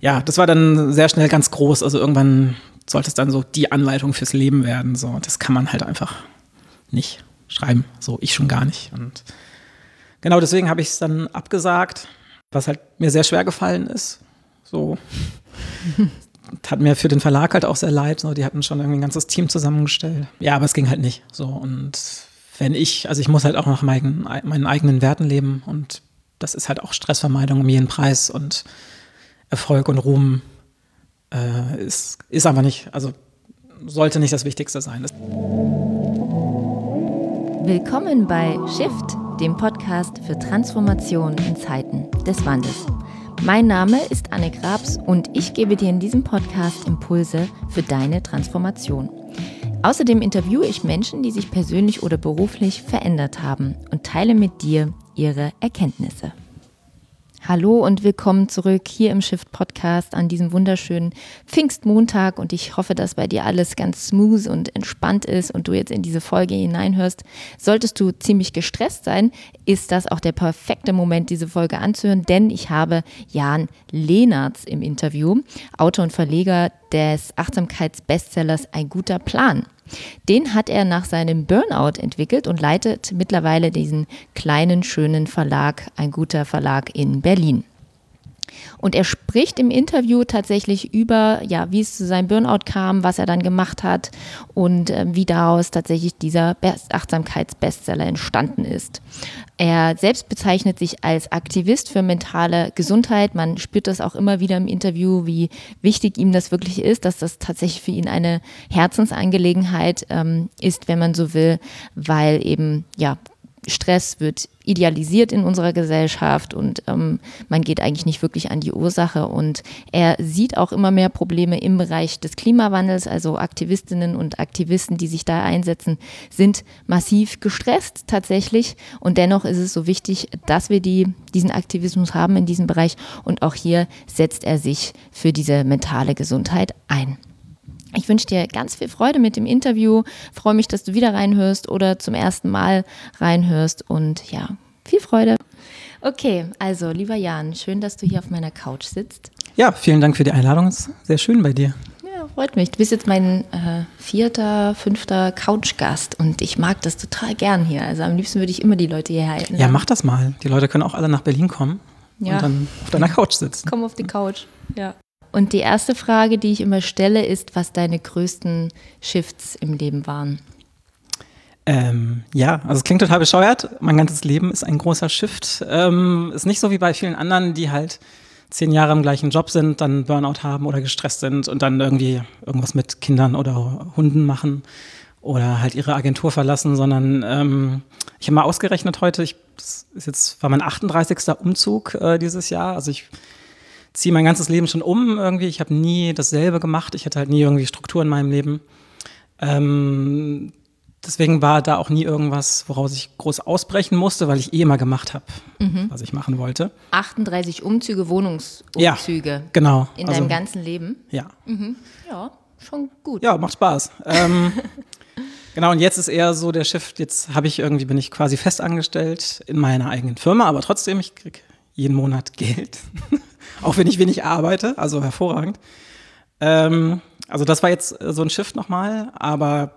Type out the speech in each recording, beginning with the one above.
ja, das war dann sehr schnell ganz groß. Also irgendwann sollte es dann so die Anleitung fürs Leben werden. So, das kann man halt einfach nicht schreiben. So, ich schon gar nicht. Und genau deswegen habe ich es dann abgesagt, was halt mir sehr schwer gefallen ist. So. Hat mir für den Verlag halt auch sehr leid. So, die hatten schon irgendwie ein ganzes Team zusammengestellt. Ja, aber es ging halt nicht. So, und wenn ich, also ich muss halt auch nach meinen, meinen eigenen Werten leben und das ist halt auch Stressvermeidung um jeden Preis und Erfolg und Ruhm äh, ist, ist aber nicht, also sollte nicht das Wichtigste sein. Willkommen bei Shift, dem Podcast für Transformation in Zeiten des Wandels. Mein Name ist Anne Grabs und ich gebe dir in diesem Podcast Impulse für deine Transformation. Außerdem interviewe ich Menschen, die sich persönlich oder beruflich verändert haben und teile mit dir ihre Erkenntnisse. Hallo und willkommen zurück hier im Shift Podcast an diesem wunderschönen Pfingstmontag und ich hoffe, dass bei dir alles ganz smooth und entspannt ist und du jetzt in diese Folge hineinhörst. Solltest du ziemlich gestresst sein, ist das auch der perfekte Moment, diese Folge anzuhören, denn ich habe Jan Lehnertz im Interview, Autor und Verleger des Achtsamkeitsbestsellers Ein guter Plan. Den hat er nach seinem Burnout entwickelt und leitet mittlerweile diesen kleinen, schönen Verlag, ein guter Verlag in Berlin. Und er spricht im Interview tatsächlich über, ja, wie es zu seinem Burnout kam, was er dann gemacht hat und äh, wie daraus tatsächlich dieser Achtsamkeitsbestseller entstanden ist. Er selbst bezeichnet sich als Aktivist für mentale Gesundheit. Man spürt das auch immer wieder im Interview, wie wichtig ihm das wirklich ist, dass das tatsächlich für ihn eine Herzensangelegenheit ähm, ist, wenn man so will, weil eben ja Stress wird idealisiert in unserer Gesellschaft und ähm, man geht eigentlich nicht wirklich an die Ursache. Und er sieht auch immer mehr Probleme im Bereich des Klimawandels. Also Aktivistinnen und Aktivisten, die sich da einsetzen, sind massiv gestresst tatsächlich. Und dennoch ist es so wichtig, dass wir die, diesen Aktivismus haben in diesem Bereich. Und auch hier setzt er sich für diese mentale Gesundheit ein. Ich wünsche dir ganz viel Freude mit dem Interview. Freue mich, dass du wieder reinhörst oder zum ersten Mal reinhörst und ja, viel Freude. Okay, also lieber Jan, schön, dass du hier auf meiner Couch sitzt. Ja, vielen Dank für die Einladung. Es ist sehr schön bei dir. Ja, freut mich. Du bist jetzt mein äh, vierter, fünfter Couchgast und ich mag das total gern hier. Also am liebsten würde ich immer die Leute hier halten. Ja, mach das mal. Die Leute können auch alle nach Berlin kommen ja. und dann auf deiner Couch sitzen. Komm auf die Couch, ja. Und die erste Frage, die ich immer stelle, ist, was deine größten Shifts im Leben waren. Ähm, ja, also es klingt total bescheuert. Mein ganzes Leben ist ein großer Shift. Ähm, ist nicht so wie bei vielen anderen, die halt zehn Jahre im gleichen Job sind, dann Burnout haben oder gestresst sind und dann irgendwie irgendwas mit Kindern oder Hunden machen oder halt ihre Agentur verlassen, sondern ähm, ich habe mal ausgerechnet heute, ich, das ist jetzt war mein 38. Umzug äh, dieses Jahr. Also ich ziehe mein ganzes Leben schon um irgendwie. Ich habe nie dasselbe gemacht. Ich hatte halt nie irgendwie Struktur in meinem Leben. Ähm, deswegen war da auch nie irgendwas, woraus ich groß ausbrechen musste, weil ich eh immer gemacht habe, mhm. was ich machen wollte. 38 Umzüge, Wohnungsumzüge. Ja, genau. In also, deinem ganzen Leben? Ja. Mhm. Ja, schon gut. Ja, macht Spaß. ähm, genau, und jetzt ist eher so der Shift, jetzt habe ich irgendwie, bin ich quasi festangestellt in meiner eigenen Firma, aber trotzdem, ich kriege jeden Monat Geld. auch wenn ich wenig arbeite, also hervorragend. Ähm, also das war jetzt so ein Shift nochmal, aber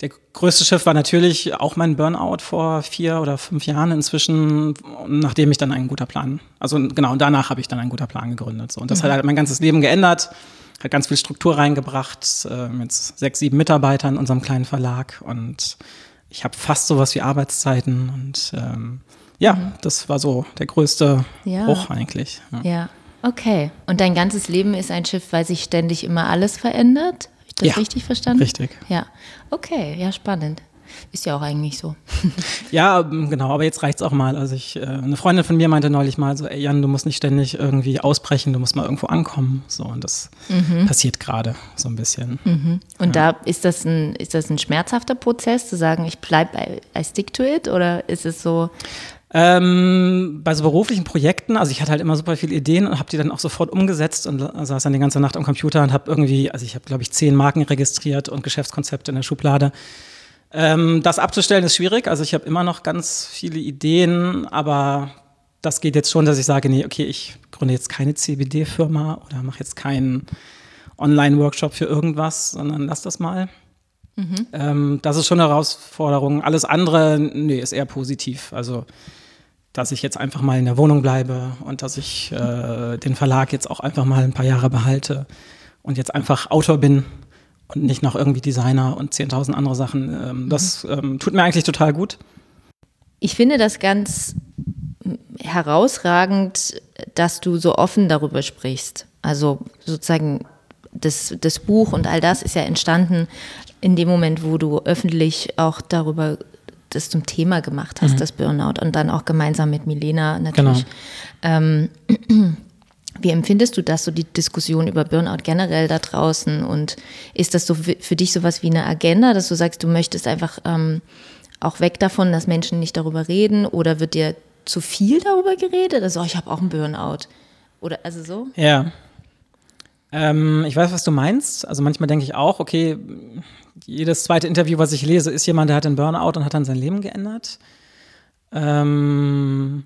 der größte Shift war natürlich auch mein Burnout vor vier oder fünf Jahren inzwischen, nachdem ich dann einen guter Plan, also genau, danach habe ich dann einen guter Plan gegründet. So. Und das mhm. hat halt mein ganzes Leben geändert, hat ganz viel Struktur reingebracht, äh, mit sechs, sieben Mitarbeitern in unserem kleinen Verlag und ich habe fast sowas wie Arbeitszeiten und ähm, ja, mhm. das war so der größte ja. Bruch eigentlich. Ja. ja. okay. Und dein ganzes Leben ist ein Schiff, weil sich ständig immer alles verändert? Habe ich das ja, richtig verstanden? Richtig. Ja, okay, ja, spannend. Ist ja auch eigentlich so. ja, ähm, genau, aber jetzt reicht es auch mal. Also ich, äh, eine Freundin von mir meinte neulich mal so, ey Jan, du musst nicht ständig irgendwie ausbrechen, du musst mal irgendwo ankommen. So, und das mhm. passiert gerade so ein bisschen. Mhm. Und ja. da ist das ein, ist das ein schmerzhafter Prozess, zu sagen, ich bleibe, I stick to it, oder ist es so? Ähm, bei so beruflichen Projekten, also ich hatte halt immer super viele Ideen und habe die dann auch sofort umgesetzt und saß dann die ganze Nacht am Computer und habe irgendwie, also ich habe glaube ich zehn Marken registriert und Geschäftskonzepte in der Schublade. Ähm, das abzustellen ist schwierig, also ich habe immer noch ganz viele Ideen, aber das geht jetzt schon, dass ich sage, nee, okay, ich gründe jetzt keine CBD-Firma oder mache jetzt keinen Online-Workshop für irgendwas, sondern lass das mal. Mhm. Ähm, das ist schon eine Herausforderung. Alles andere, nee, ist eher positiv. Also, dass ich jetzt einfach mal in der Wohnung bleibe und dass ich äh, den Verlag jetzt auch einfach mal ein paar Jahre behalte und jetzt einfach Autor bin und nicht noch irgendwie Designer und 10.000 andere Sachen. Ähm, das mhm. ähm, tut mir eigentlich total gut. Ich finde das ganz herausragend, dass du so offen darüber sprichst. Also sozusagen das, das Buch und all das ist ja entstanden in dem Moment, wo du öffentlich auch darüber das zum Thema gemacht hast, mhm. das Burnout und dann auch gemeinsam mit Milena natürlich. Genau. Ähm, wie empfindest du das, so die Diskussion über Burnout generell da draußen? Und ist das so für dich sowas wie eine Agenda, dass du sagst, du möchtest einfach ähm, auch weg davon, dass Menschen nicht darüber reden? Oder wird dir zu viel darüber geredet? Also, oh, ich habe auch einen Burnout. Oder also so? Ja. Ähm, ich weiß, was du meinst. Also manchmal denke ich auch, okay, jedes zweite Interview, was ich lese, ist jemand, der hat einen Burnout und hat dann sein Leben geändert. Ähm,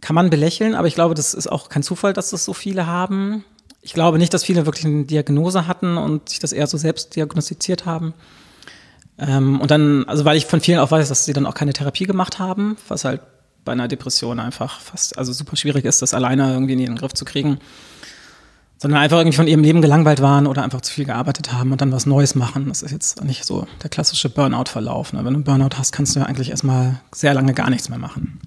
kann man belächeln, aber ich glaube, das ist auch kein Zufall, dass das so viele haben. Ich glaube nicht, dass viele wirklich eine Diagnose hatten und sich das eher so selbst diagnostiziert haben. Ähm, und dann, also weil ich von vielen auch weiß, dass sie dann auch keine Therapie gemacht haben, was halt bei einer Depression einfach fast, also super schwierig ist, das alleine irgendwie in den Griff zu kriegen sondern einfach irgendwie von ihrem Leben gelangweilt waren oder einfach zu viel gearbeitet haben und dann was Neues machen. Das ist jetzt nicht so der klassische Burnout-Verlauf. Ne? Wenn du einen Burnout hast, kannst du ja eigentlich erstmal sehr lange gar nichts mehr machen.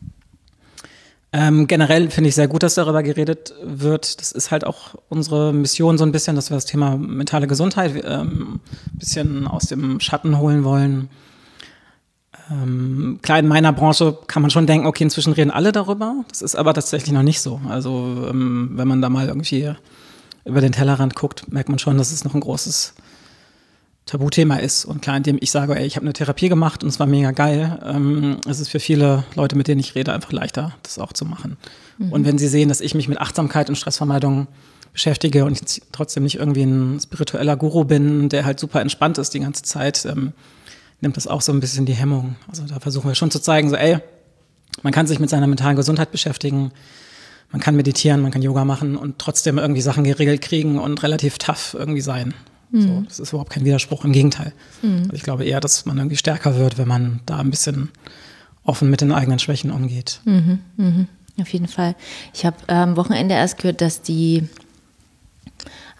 Ähm, generell finde ich sehr gut, dass darüber geredet wird. Das ist halt auch unsere Mission so ein bisschen, dass wir das Thema mentale Gesundheit ähm, ein bisschen aus dem Schatten holen wollen. Ähm, klar, in meiner Branche kann man schon denken, okay, inzwischen reden alle darüber. Das ist aber tatsächlich noch nicht so. Also ähm, wenn man da mal irgendwie über den Tellerrand guckt, merkt man schon, dass es noch ein großes Tabuthema ist. Und klar, indem ich sage, ey, ich habe eine Therapie gemacht und es war mega geil, ähm, ist es für viele Leute, mit denen ich rede, einfach leichter, das auch zu machen. Mhm. Und wenn sie sehen, dass ich mich mit Achtsamkeit und Stressvermeidung beschäftige und ich trotzdem nicht irgendwie ein spiritueller Guru bin, der halt super entspannt ist die ganze Zeit, ähm, nimmt das auch so ein bisschen die Hemmung. Also da versuchen wir schon zu zeigen, so ey, man kann sich mit seiner mentalen Gesundheit beschäftigen, man kann meditieren, man kann Yoga machen und trotzdem irgendwie Sachen geregelt kriegen und relativ tough irgendwie sein. Mhm. So, das ist überhaupt kein Widerspruch, im Gegenteil. Mhm. Also ich glaube eher, dass man irgendwie stärker wird, wenn man da ein bisschen offen mit den eigenen Schwächen umgeht. Mhm. Mhm. Auf jeden Fall. Ich habe am ähm, Wochenende erst gehört, dass die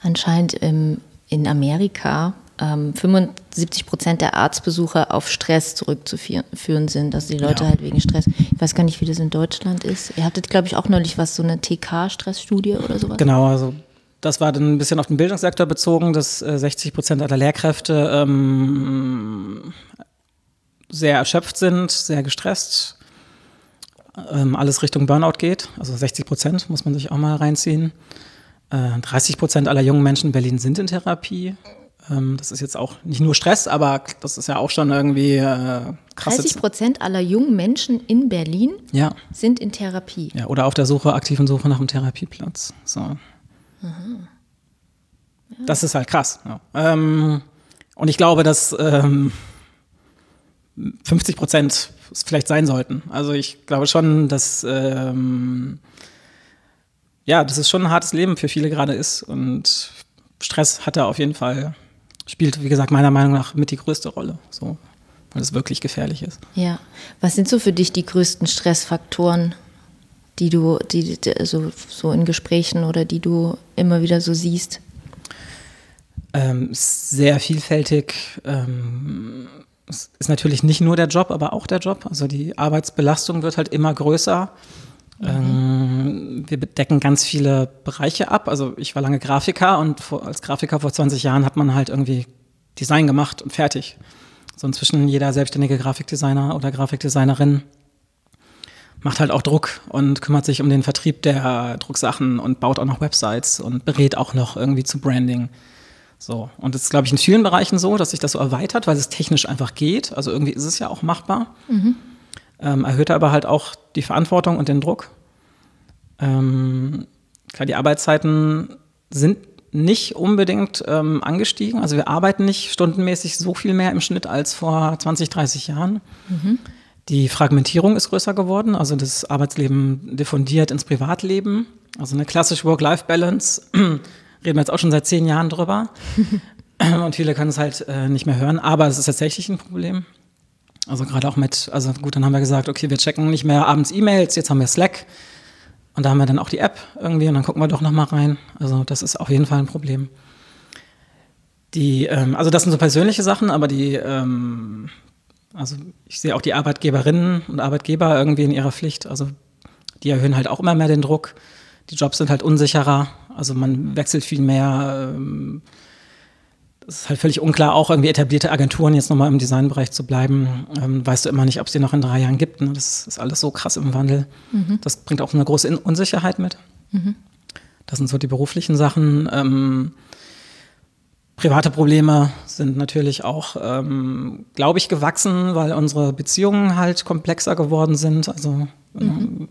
anscheinend im, in Amerika ähm, 75 Prozent der Arztbesuche auf Stress zurückzuführen sind. Also die Leute ja. halt wegen Stress. Ich weiß gar nicht, wie das in Deutschland ist. Ihr hattet, glaube ich, auch neulich was, so eine TK-Stressstudie oder sowas. Genau, also das war dann ein bisschen auf den Bildungssektor bezogen, dass äh, 60 Prozent aller Lehrkräfte ähm, sehr erschöpft sind, sehr gestresst. Ähm, alles Richtung Burnout geht. Also 60 Prozent muss man sich auch mal reinziehen. Äh, 30 Prozent aller jungen Menschen in Berlin sind in Therapie. Ähm, das ist jetzt auch nicht nur Stress, aber das ist ja auch schon irgendwie äh, krass. 30 Prozent aller jungen Menschen in Berlin ja. sind in Therapie. Ja, oder auf der Suche, aktiven Suche nach einem Therapieplatz. So. Ja. Das ist halt krass. Ähm, und ich glaube, dass ähm, 50 Prozent es vielleicht sein sollten. Also ich glaube schon, dass ähm, ja, das ist schon ein hartes Leben für viele gerade ist und Stress hat da auf jeden Fall spielt, wie gesagt, meiner Meinung nach mit die größte Rolle, so, weil es wirklich gefährlich ist. Ja. Was sind so für dich die größten Stressfaktoren, die du, die, die also so in Gesprächen oder die du immer wieder so siehst? Ähm, sehr vielfältig. Ähm, es ist natürlich nicht nur der Job, aber auch der Job. Also die Arbeitsbelastung wird halt immer größer. Mhm. Ähm, wir bedecken ganz viele Bereiche ab. Also ich war lange Grafiker und vor, als Grafiker vor 20 Jahren hat man halt irgendwie Design gemacht und fertig. So inzwischen jeder selbstständige Grafikdesigner oder Grafikdesignerin macht halt auch Druck und kümmert sich um den Vertrieb der Drucksachen und baut auch noch Websites und berät auch noch irgendwie zu Branding. So. Und das ist, glaube ich, in vielen Bereichen so, dass sich das so erweitert, weil es technisch einfach geht. Also irgendwie ist es ja auch machbar. Mhm ähm, erhöht aber halt auch die Verantwortung und den Druck. Ähm, klar, die Arbeitszeiten sind nicht unbedingt ähm, angestiegen. Also wir arbeiten nicht stundenmäßig so viel mehr im Schnitt als vor 20, 30 Jahren. Mhm. Die Fragmentierung ist größer geworden, also das Arbeitsleben diffundiert ins Privatleben. Also eine klassische Work-Life-Balance, reden wir jetzt auch schon seit zehn Jahren drüber. Und viele können es halt äh, nicht mehr hören, aber es ist tatsächlich ein Problem. Also gerade auch mit, also gut, dann haben wir gesagt, okay, wir checken nicht mehr abends E-Mails, jetzt haben wir Slack. Und da haben wir dann auch die App irgendwie und dann gucken wir doch nochmal rein. Also das ist auf jeden Fall ein Problem. Die, ähm, also das sind so persönliche Sachen, aber die, ähm, also ich sehe auch die Arbeitgeberinnen und Arbeitgeber irgendwie in ihrer Pflicht. Also die erhöhen halt auch immer mehr den Druck. Die Jobs sind halt unsicherer. Also man wechselt viel mehr. Ähm, es ist halt völlig unklar, auch irgendwie etablierte Agenturen jetzt nochmal im Designbereich zu bleiben. Ähm, weißt du immer nicht, ob es die noch in drei Jahren gibt. Ne? Das ist alles so krass im Wandel. Mhm. Das bringt auch eine große Unsicherheit mit. Mhm. Das sind so die beruflichen Sachen. Ähm, private Probleme sind natürlich auch, ähm, glaube ich, gewachsen, weil unsere Beziehungen halt komplexer geworden sind. Also mhm.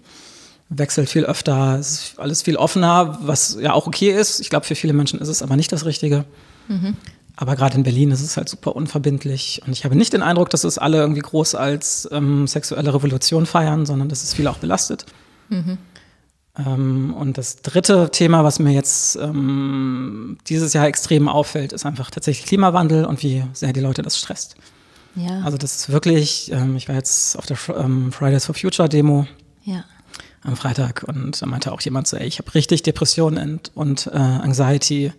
wechselt viel öfter, ist alles viel offener, was ja auch okay ist. Ich glaube, für viele Menschen ist es aber nicht das Richtige. Mhm. Aber gerade in Berlin ist es halt super unverbindlich. Und ich habe nicht den Eindruck, dass es alle irgendwie groß als ähm, sexuelle Revolution feiern, sondern dass es viele auch belastet. Mhm. Ähm, und das dritte Thema, was mir jetzt ähm, dieses Jahr extrem auffällt, ist einfach tatsächlich Klimawandel und wie sehr die Leute das stresst. Ja. Also das ist wirklich, ähm, ich war jetzt auf der ähm, Fridays for Future Demo ja. am Freitag und da meinte auch jemand so, ey, ich habe richtig Depressionen und, und äh, Anxiety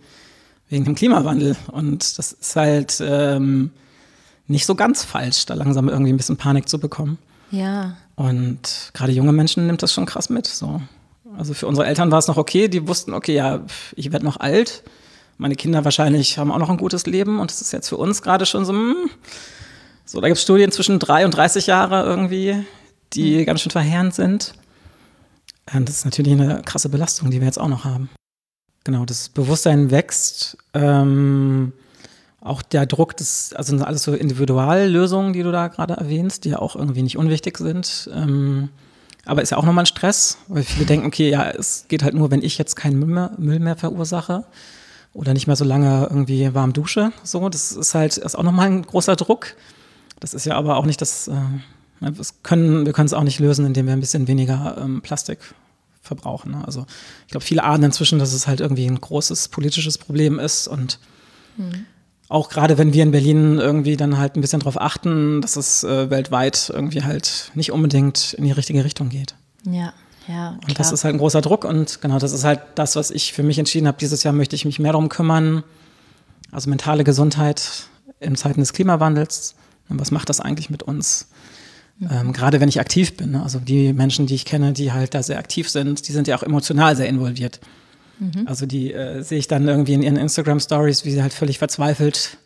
wegen dem Klimawandel. Und das ist halt ähm, nicht so ganz falsch, da langsam irgendwie ein bisschen Panik zu bekommen. Ja. Und gerade junge Menschen nimmt das schon krass mit. So. Also für unsere Eltern war es noch okay, die wussten, okay, ja, ich werde noch alt. Meine Kinder wahrscheinlich haben auch noch ein gutes Leben und das ist jetzt für uns gerade schon so, hm, so, da gibt es Studien zwischen drei und 30 Jahre irgendwie, die mhm. ganz schön verheerend sind. Und das ist natürlich eine krasse Belastung, die wir jetzt auch noch haben. Genau, das Bewusstsein wächst. Ähm, auch der Druck, das, also sind alles so Individuallösungen, die du da gerade erwähnst, die ja auch irgendwie nicht unwichtig sind. Ähm, aber ist ja auch nochmal ein Stress, weil viele denken, okay, ja, es geht halt nur, wenn ich jetzt keinen Müll mehr, Müll mehr verursache oder nicht mehr so lange irgendwie warm dusche. So, das ist halt ist auch nochmal ein großer Druck. Das ist ja aber auch nicht das, äh, das können, wir können es auch nicht lösen, indem wir ein bisschen weniger ähm, Plastik verbrauchen. Ne? Also ich glaube, viele ahnen inzwischen, dass es halt irgendwie ein großes politisches Problem ist und mhm. auch gerade wenn wir in Berlin irgendwie dann halt ein bisschen darauf achten, dass es äh, weltweit irgendwie halt nicht unbedingt in die richtige Richtung geht. Ja. Ja, klar. und das ist halt ein großer Druck und genau, das ist halt das, was ich für mich entschieden habe. Dieses Jahr möchte ich mich mehr darum kümmern. Also mentale Gesundheit in Zeiten des Klimawandels. Und was macht das eigentlich mit uns? Ähm, gerade wenn ich aktiv bin. Ne? Also die Menschen, die ich kenne, die halt da sehr aktiv sind, die sind ja auch emotional sehr involviert. Mhm. Also die äh, sehe ich dann irgendwie in ihren Instagram-Stories, wie sie halt völlig verzweifelt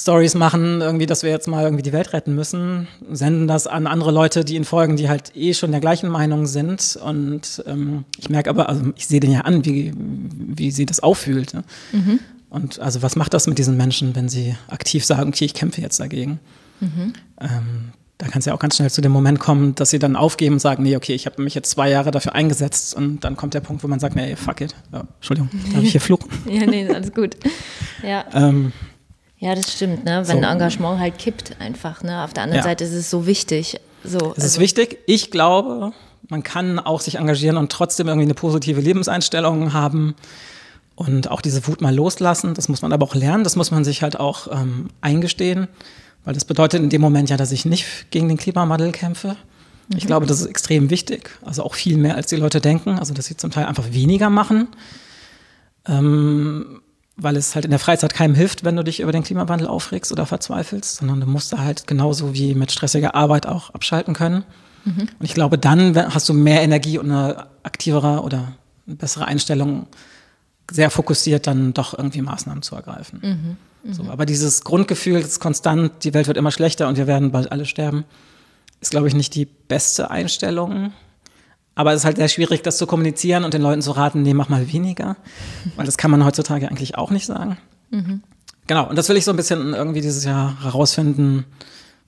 Stories machen, irgendwie, dass wir jetzt mal irgendwie die Welt retten müssen, senden das an andere Leute, die ihnen folgen, die halt eh schon der gleichen Meinung sind. Und ähm, ich merke aber, also ich sehe den ja an, wie, wie sie das auffühlt. Ne? Mhm. Und also was macht das mit diesen Menschen, wenn sie aktiv sagen, okay, ich kämpfe jetzt dagegen? Mhm. Ähm, da kann es ja auch ganz schnell zu dem Moment kommen, dass sie dann aufgeben und sagen, nee, okay, ich habe mich jetzt zwei Jahre dafür eingesetzt und dann kommt der Punkt, wo man sagt, nee, fuck it. Ja, Entschuldigung, darf ich hier fluchen? ja, nee, alles gut. Ja. Ähm, ja, das stimmt, ne? wenn so. Engagement halt kippt einfach. Ne? Auf der anderen ja. Seite ist es so wichtig. So, es also. ist wichtig. Ich glaube, man kann auch sich engagieren und trotzdem irgendwie eine positive Lebenseinstellung haben und auch diese Wut mal loslassen. Das muss man aber auch lernen. Das muss man sich halt auch ähm, eingestehen. Weil das bedeutet in dem Moment ja, dass ich nicht gegen den Klimawandel kämpfe. Mhm. Ich glaube, das ist extrem wichtig. Also auch viel mehr, als die Leute denken. Also, dass sie zum Teil einfach weniger machen. Ähm, weil es halt in der Freizeit keinem hilft, wenn du dich über den Klimawandel aufregst oder verzweifelst, sondern du musst da halt genauso wie mit stressiger Arbeit auch abschalten können. Mhm. Und ich glaube, dann hast du mehr Energie und eine aktivere oder eine bessere Einstellung, sehr fokussiert dann doch irgendwie Maßnahmen zu ergreifen. Mhm. So, aber dieses Grundgefühl ist konstant, die Welt wird immer schlechter und wir werden bald alle sterben, ist, glaube ich, nicht die beste Einstellung. Aber es ist halt sehr schwierig, das zu kommunizieren und den Leuten zu raten, nee, mach mal weniger. Weil das kann man heutzutage eigentlich auch nicht sagen. Mhm. Genau, und das will ich so ein bisschen irgendwie dieses Jahr herausfinden.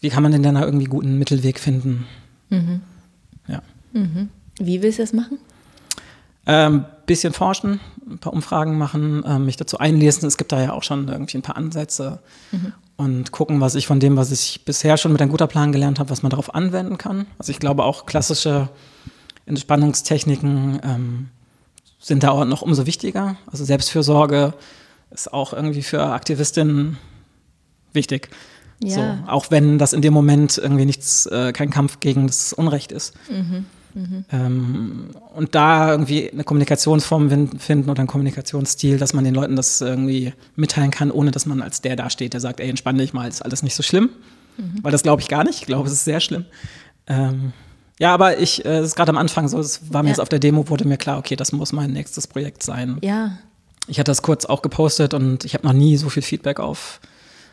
Wie kann man denn dann da irgendwie guten Mittelweg finden? Mhm. Ja. Mhm. Wie willst du das machen? Ähm, bisschen forschen, ein paar Umfragen machen, äh, mich dazu einlesen. Es gibt da ja auch schon irgendwie ein paar Ansätze mhm. und gucken, was ich von dem, was ich bisher schon mit einem guter Plan gelernt habe, was man darauf anwenden kann. Also ich glaube auch klassische Entspannungstechniken ähm, sind da auch noch umso wichtiger. Also Selbstfürsorge ist auch irgendwie für Aktivistinnen wichtig. Ja. So, auch wenn das in dem Moment irgendwie nichts, äh, kein Kampf gegen das Unrecht ist. Mhm. Mhm. Ähm, und da irgendwie eine Kommunikationsform finden oder einen Kommunikationsstil, dass man den Leuten das irgendwie mitteilen kann, ohne dass man als der dasteht, der sagt, ey, entspann dich mal, ist alles nicht so schlimm. Mhm. Weil das glaube ich gar nicht. Ich glaube, es ist sehr schlimm. Ähm, ja, aber ich, äh, es ist gerade am Anfang so, es war mir ja. jetzt auf der Demo, wurde mir klar, okay, das muss mein nächstes Projekt sein. Ja. Ich hatte das kurz auch gepostet und ich habe noch nie so viel Feedback auf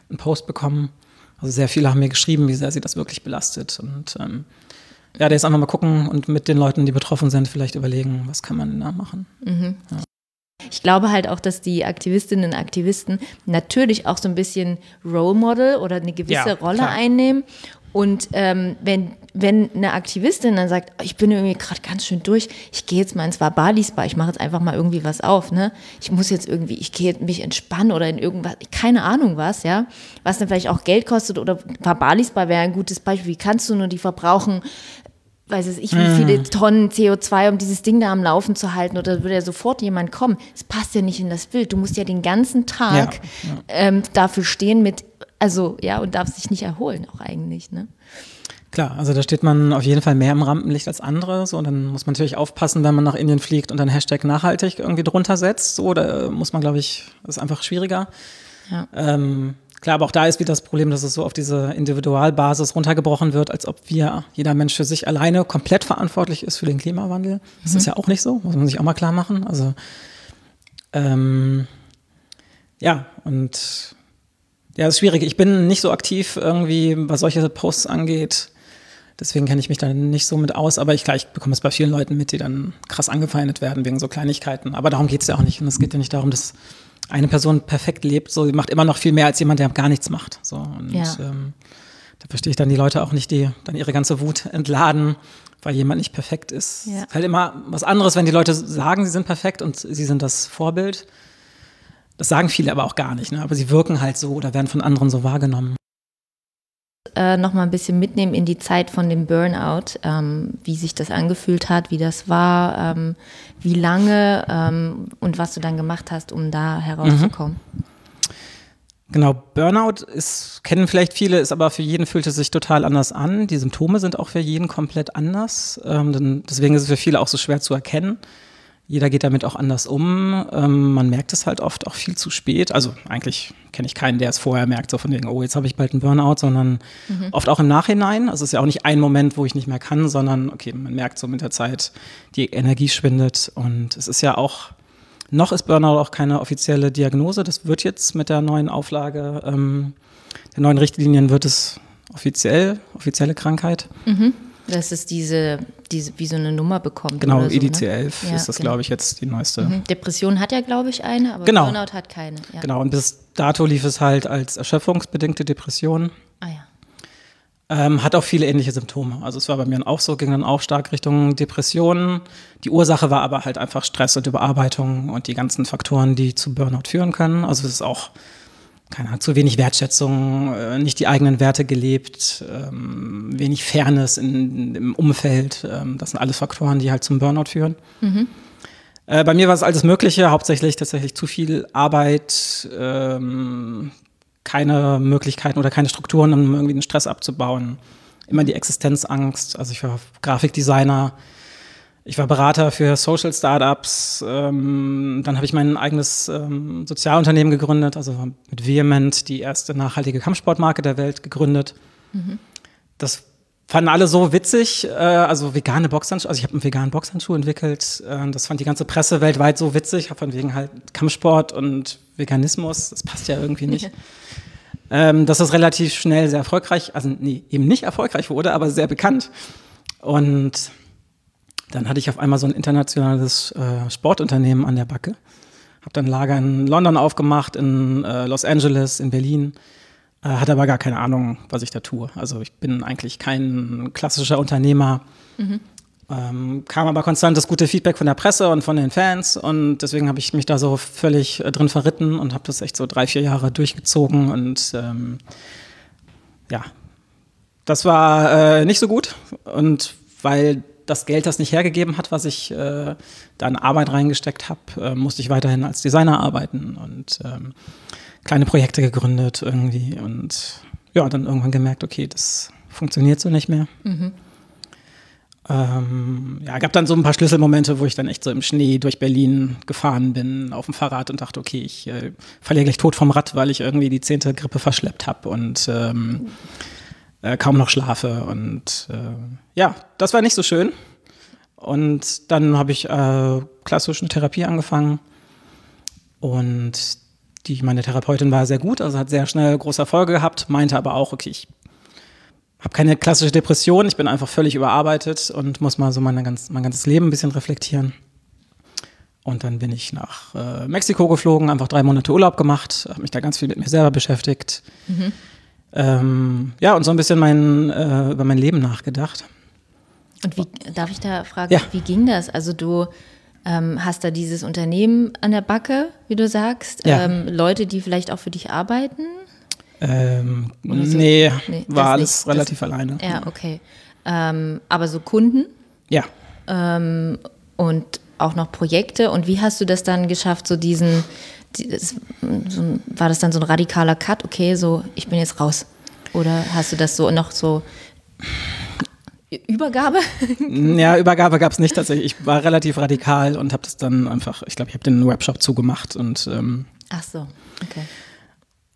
einen Post bekommen. Also sehr viele haben mir geschrieben, wie sehr sie das wirklich belastet. Und ähm, ja, der ist einfach mal gucken und mit den Leuten, die betroffen sind, vielleicht überlegen, was kann man da machen. Mhm. Ja. Ich glaube halt auch, dass die Aktivistinnen und Aktivisten natürlich auch so ein bisschen Role Model oder eine gewisse ja, Rolle klar. einnehmen. Und ähm, wenn, wenn eine Aktivistin dann sagt, ich bin irgendwie gerade ganz schön durch, ich gehe jetzt mal ins Wabalisbar, ich mache jetzt einfach mal irgendwie was auf, ne? Ich muss jetzt irgendwie, ich gehe mich entspannen oder in irgendwas, keine Ahnung was, ja? Was dann vielleicht auch Geld kostet oder Wabalisbar wäre ein gutes Beispiel. Wie kannst du nur die verbrauchen? weiß es ich, wie mhm. viele Tonnen CO2, um dieses Ding da am Laufen zu halten, oder würde ja sofort jemand kommen. Es passt ja nicht in das Bild. Du musst ja den ganzen Tag ja, ja. Ähm, dafür stehen mit, also ja, und darfst sich nicht erholen, auch eigentlich, ne? Klar, also da steht man auf jeden Fall mehr im Rampenlicht als andere. So, und dann muss man natürlich aufpassen, wenn man nach Indien fliegt und dann Hashtag nachhaltig irgendwie drunter setzt. So, da muss man, glaube ich, das ist einfach schwieriger. Ja. Ähm, Klar, aber auch da ist wieder das Problem, dass es so auf diese Individualbasis runtergebrochen wird, als ob wir, jeder Mensch für sich alleine komplett verantwortlich ist für den Klimawandel. Das mhm. ist ja auch nicht so, muss man sich auch mal klar machen. Also, ähm, ja, und ja, das ist schwierig. Ich bin nicht so aktiv irgendwie, was solche Posts angeht. Deswegen kenne ich mich da nicht so mit aus, aber ich, klar, ich bekomme es bei vielen Leuten mit, die dann krass angefeindet werden wegen so Kleinigkeiten. Aber darum geht es ja auch nicht. Und es geht ja nicht darum, dass eine Person perfekt lebt, so macht immer noch viel mehr als jemand, der gar nichts macht. So und ja. ähm, da verstehe ich dann die Leute auch nicht, die dann ihre ganze Wut entladen, weil jemand nicht perfekt ist. Ja. Ist halt immer was anderes, wenn die Leute sagen, sie sind perfekt und sie sind das Vorbild. Das sagen viele aber auch gar nicht, ne? aber sie wirken halt so oder werden von anderen so wahrgenommen äh, noch mal ein bisschen mitnehmen in die Zeit von dem Burnout, ähm, wie sich das angefühlt hat, wie das war, ähm, wie lange ähm, und was du dann gemacht hast, um da herauszukommen. Mhm. Genau, Burnout ist, kennen vielleicht viele, ist aber für jeden fühlt es sich total anders an. Die Symptome sind auch für jeden komplett anders. Ähm, deswegen ist es für viele auch so schwer zu erkennen. Jeder geht damit auch anders um. Ähm, man merkt es halt oft auch viel zu spät. Also eigentlich kenne ich keinen, der es vorher merkt, so von wegen, oh, jetzt habe ich bald einen Burnout, sondern mhm. oft auch im Nachhinein. Also es ist ja auch nicht ein Moment, wo ich nicht mehr kann, sondern okay, man merkt so mit der Zeit, die Energie schwindet. Und es ist ja auch, noch ist Burnout auch keine offizielle Diagnose. Das wird jetzt mit der neuen Auflage, ähm, der neuen Richtlinien wird es offiziell, offizielle Krankheit. Mhm. Das ist diese, diese, wie so eine Nummer bekommt. Genau, so, IDC-11 ne? ja, ist das, genau. glaube ich, jetzt die neueste. Mhm. Depression hat ja, glaube ich, eine, aber genau. Burnout hat keine. Ja. Genau, und bis dato lief es halt als erschöpfungsbedingte Depression. Ah ja. Ähm, hat auch viele ähnliche Symptome. Also es war bei mir auch so, ging dann auch stark Richtung Depressionen. Die Ursache war aber halt einfach Stress und Überarbeitung und die ganzen Faktoren, die zu Burnout führen können. Also es ist auch keine Ahnung, zu wenig Wertschätzung, äh, nicht die eigenen Werte gelebt, ähm, wenig Fairness in, im Umfeld. Ähm, das sind alles Faktoren, die halt zum Burnout führen. Mhm. Äh, bei mir war es alles Mögliche, hauptsächlich tatsächlich zu viel Arbeit, ähm, keine Möglichkeiten oder keine Strukturen, um irgendwie den Stress abzubauen. Immer die Existenzangst. Also ich war Grafikdesigner, ich war Berater für Social Startups. Ähm, dann habe ich mein eigenes ähm, Sozialunternehmen gegründet, also mit Vehement die erste nachhaltige Kampfsportmarke der Welt gegründet. Mhm. Das fanden alle so witzig, äh, also vegane Boxhandschuhe, also ich habe einen veganen Boxhandschuh entwickelt. Äh, das fand die ganze Presse weltweit so witzig, von wegen halt Kampfsport und Veganismus. Das passt ja irgendwie nicht. ähm, dass das relativ schnell sehr erfolgreich, also nee, eben nicht erfolgreich wurde, aber sehr bekannt. Und dann hatte ich auf einmal so ein internationales äh, Sportunternehmen an der Backe. Habe dann Lager in London aufgemacht, in äh, Los Angeles, in Berlin. Äh, hatte aber gar keine Ahnung, was ich da tue. Also ich bin eigentlich kein klassischer Unternehmer. Mhm. Ähm, kam aber konstant das gute Feedback von der Presse und von den Fans und deswegen habe ich mich da so völlig äh, drin verritten und habe das echt so drei, vier Jahre durchgezogen und ähm, ja, das war äh, nicht so gut und weil das Geld das nicht hergegeben hat, was ich äh, da in Arbeit reingesteckt habe, äh, musste ich weiterhin als Designer arbeiten und ähm, kleine Projekte gegründet irgendwie und ja, dann irgendwann gemerkt, okay, das funktioniert so nicht mehr. Mhm. Ähm, ja, gab dann so ein paar Schlüsselmomente, wo ich dann echt so im Schnee durch Berlin gefahren bin auf dem Fahrrad und dachte, okay, ich äh, verliere gleich tot vom Rad, weil ich irgendwie die zehnte Grippe verschleppt habe und ähm, äh, kaum noch schlafe. Und äh, ja, das war nicht so schön. Und dann habe ich äh, klassisch eine Therapie angefangen und die, meine Therapeutin war sehr gut, also hat sehr schnell große Erfolge gehabt, meinte aber auch, okay, ich habe keine klassische Depression, ich bin einfach völlig überarbeitet und muss mal so meine ganz, mein ganzes Leben ein bisschen reflektieren. Und dann bin ich nach äh, Mexiko geflogen, einfach drei Monate Urlaub gemacht, habe mich da ganz viel mit mir selber beschäftigt. Mhm. Ähm, ja, und so ein bisschen mein, äh, über mein Leben nachgedacht. Und wie, darf ich da fragen, ja. wie ging das? Also du ähm, hast da dieses Unternehmen an der Backe, wie du sagst, ja. ähm, Leute, die vielleicht auch für dich arbeiten? Ähm, so? nee, nee, war alles nicht. relativ das, alleine. Ja, okay. Ähm, aber so Kunden? Ja. Ähm, und auch noch Projekte. Und wie hast du das dann geschafft, so diesen, das, so, war das dann so ein radikaler Cut? Okay, so, ich bin jetzt raus. Oder hast du das so noch so Übergabe? Ja, Übergabe gab es nicht tatsächlich. Ich war relativ radikal und habe das dann einfach, ich glaube, ich habe den Webshop zugemacht und ähm, Ach so, okay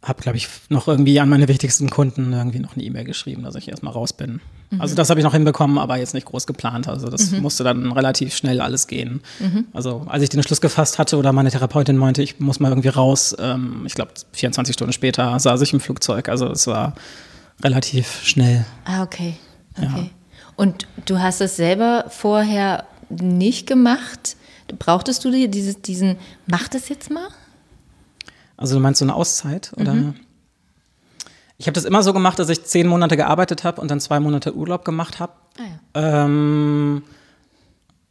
habe, glaube ich, noch irgendwie an meine wichtigsten Kunden irgendwie noch eine E-Mail geschrieben, dass ich erstmal raus bin. Mhm. Also das habe ich noch hinbekommen, aber jetzt nicht groß geplant. Also das mhm. musste dann relativ schnell alles gehen. Mhm. Also als ich den Schluss gefasst hatte oder meine Therapeutin meinte, ich muss mal irgendwie raus, ähm, ich glaube 24 Stunden später saß ich im Flugzeug. Also es war relativ schnell. Ah, okay. okay. Ja. Und du hast es selber vorher nicht gemacht? Brauchtest du dir dieses, diesen, mach das jetzt mal? Also du meinst so eine Auszeit? Oder? Mhm. Ich habe das immer so gemacht, dass ich zehn Monate gearbeitet habe und dann zwei Monate Urlaub gemacht habe. Ah, ja. ähm,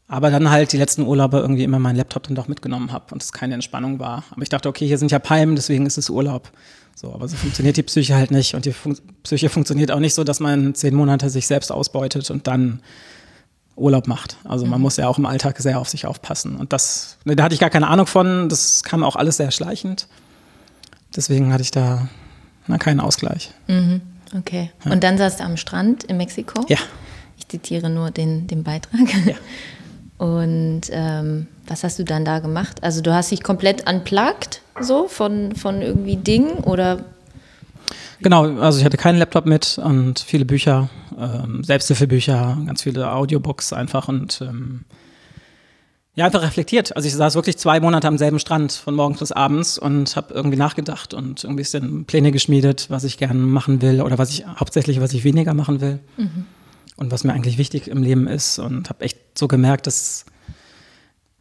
aber dann halt die letzten Urlaube irgendwie immer meinen Laptop dann doch mitgenommen habe und es keine Entspannung war. Aber ich dachte, okay, hier sind ja Palmen, deswegen ist es Urlaub. So, aber so funktioniert die Psyche halt nicht. Und die Fun Psyche funktioniert auch nicht so, dass man zehn Monate sich selbst ausbeutet und dann Urlaub macht. Also man mhm. muss ja auch im Alltag sehr auf sich aufpassen. Und das, da hatte ich gar keine Ahnung von. Das kam auch alles sehr schleichend. Deswegen hatte ich da na, keinen Ausgleich. Mhm. Okay. Ja. Und dann saß du am Strand in Mexiko? Ja. Ich zitiere nur den, den Beitrag. Ja. Und ähm, was hast du dann da gemacht? Also du hast dich komplett unplugged, so von, von irgendwie Dingen oder? Genau, also ich hatte keinen Laptop mit und viele Bücher, ähm, Selbsthilfebücher, ganz viele Audiobooks einfach und ähm, ja, einfach reflektiert. Also ich saß wirklich zwei Monate am selben Strand von morgens bis abends und habe irgendwie nachgedacht und irgendwie bisschen Pläne geschmiedet, was ich gerne machen will oder was ich hauptsächlich, was ich weniger machen will mhm. und was mir eigentlich wichtig im Leben ist und habe echt so gemerkt, dass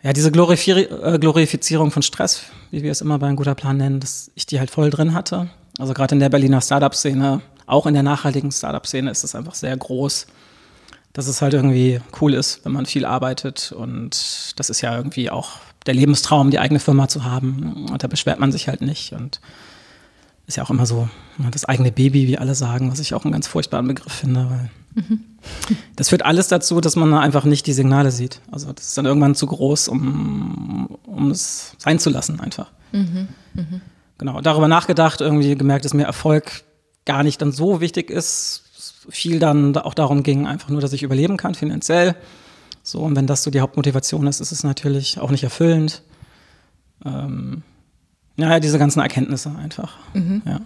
ja diese Glorifier äh, Glorifizierung von Stress, wie wir es immer bei einem guter Plan nennen, dass ich die halt voll drin hatte. Also gerade in der Berliner Startup-Szene, auch in der nachhaltigen Startup-Szene ist es einfach sehr groß dass es halt irgendwie cool ist, wenn man viel arbeitet. Und das ist ja irgendwie auch der Lebenstraum, die eigene Firma zu haben. Und da beschwert man sich halt nicht. Und ist ja auch immer so ne, das eigene Baby, wie alle sagen, was ich auch einen ganz furchtbaren Begriff finde, weil mhm. das führt alles dazu, dass man einfach nicht die Signale sieht. Also das ist dann irgendwann zu groß, um, um es sein zu lassen einfach. Mhm. Mhm. Genau, darüber nachgedacht, irgendwie gemerkt, dass mir Erfolg gar nicht dann so wichtig ist, viel dann auch darum ging, einfach nur, dass ich überleben kann finanziell. So, und wenn das so die Hauptmotivation ist, ist es natürlich auch nicht erfüllend. Ähm, ja, diese ganzen Erkenntnisse einfach. Mhm. Ja.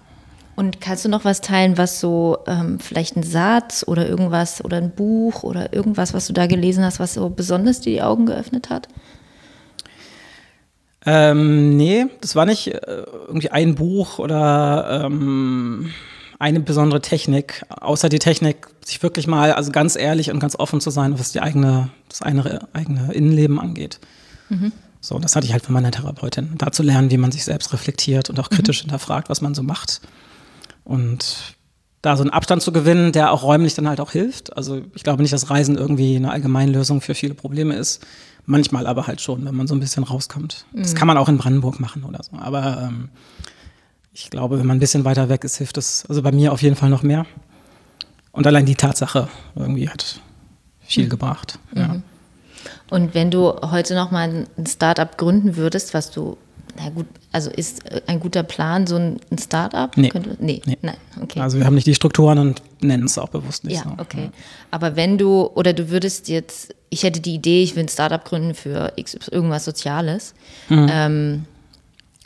Und kannst du noch was teilen, was so ähm, vielleicht ein Satz oder irgendwas oder ein Buch oder irgendwas, was du da gelesen hast, was so besonders dir die Augen geöffnet hat? Ähm, nee, das war nicht äh, irgendwie ein Buch oder ähm, eine besondere Technik, außer die Technik, sich wirklich mal, also ganz ehrlich und ganz offen zu sein, was die eigene, das eigene, eigene Innenleben angeht. Mhm. So, das hatte ich halt von meiner Therapeutin. Da zu lernen, wie man sich selbst reflektiert und auch kritisch mhm. hinterfragt, was man so macht. Und da so einen Abstand zu gewinnen, der auch räumlich dann halt auch hilft. Also ich glaube nicht, dass Reisen irgendwie eine Allgemeinlösung für viele Probleme ist. Manchmal aber halt schon, wenn man so ein bisschen rauskommt. Mhm. Das kann man auch in Brandenburg machen oder so. Aber ähm, ich glaube, wenn man ein bisschen weiter weg ist, hilft es also bei mir auf jeden Fall noch mehr. Und allein die Tatsache irgendwie hat viel mhm. gebracht. Ja. Und wenn du heute noch mal ein Startup gründen würdest, was du na gut, also ist ein guter Plan so ein Startup? Nee. Könnte, nee. nee. nein, okay. Also wir haben nicht die Strukturen und nennen es auch bewusst nicht ja, so. Okay. Ja. Aber wenn du, oder du würdest jetzt, ich hätte die Idee, ich will ein Startup gründen für irgendwas Soziales. Mhm. Ähm,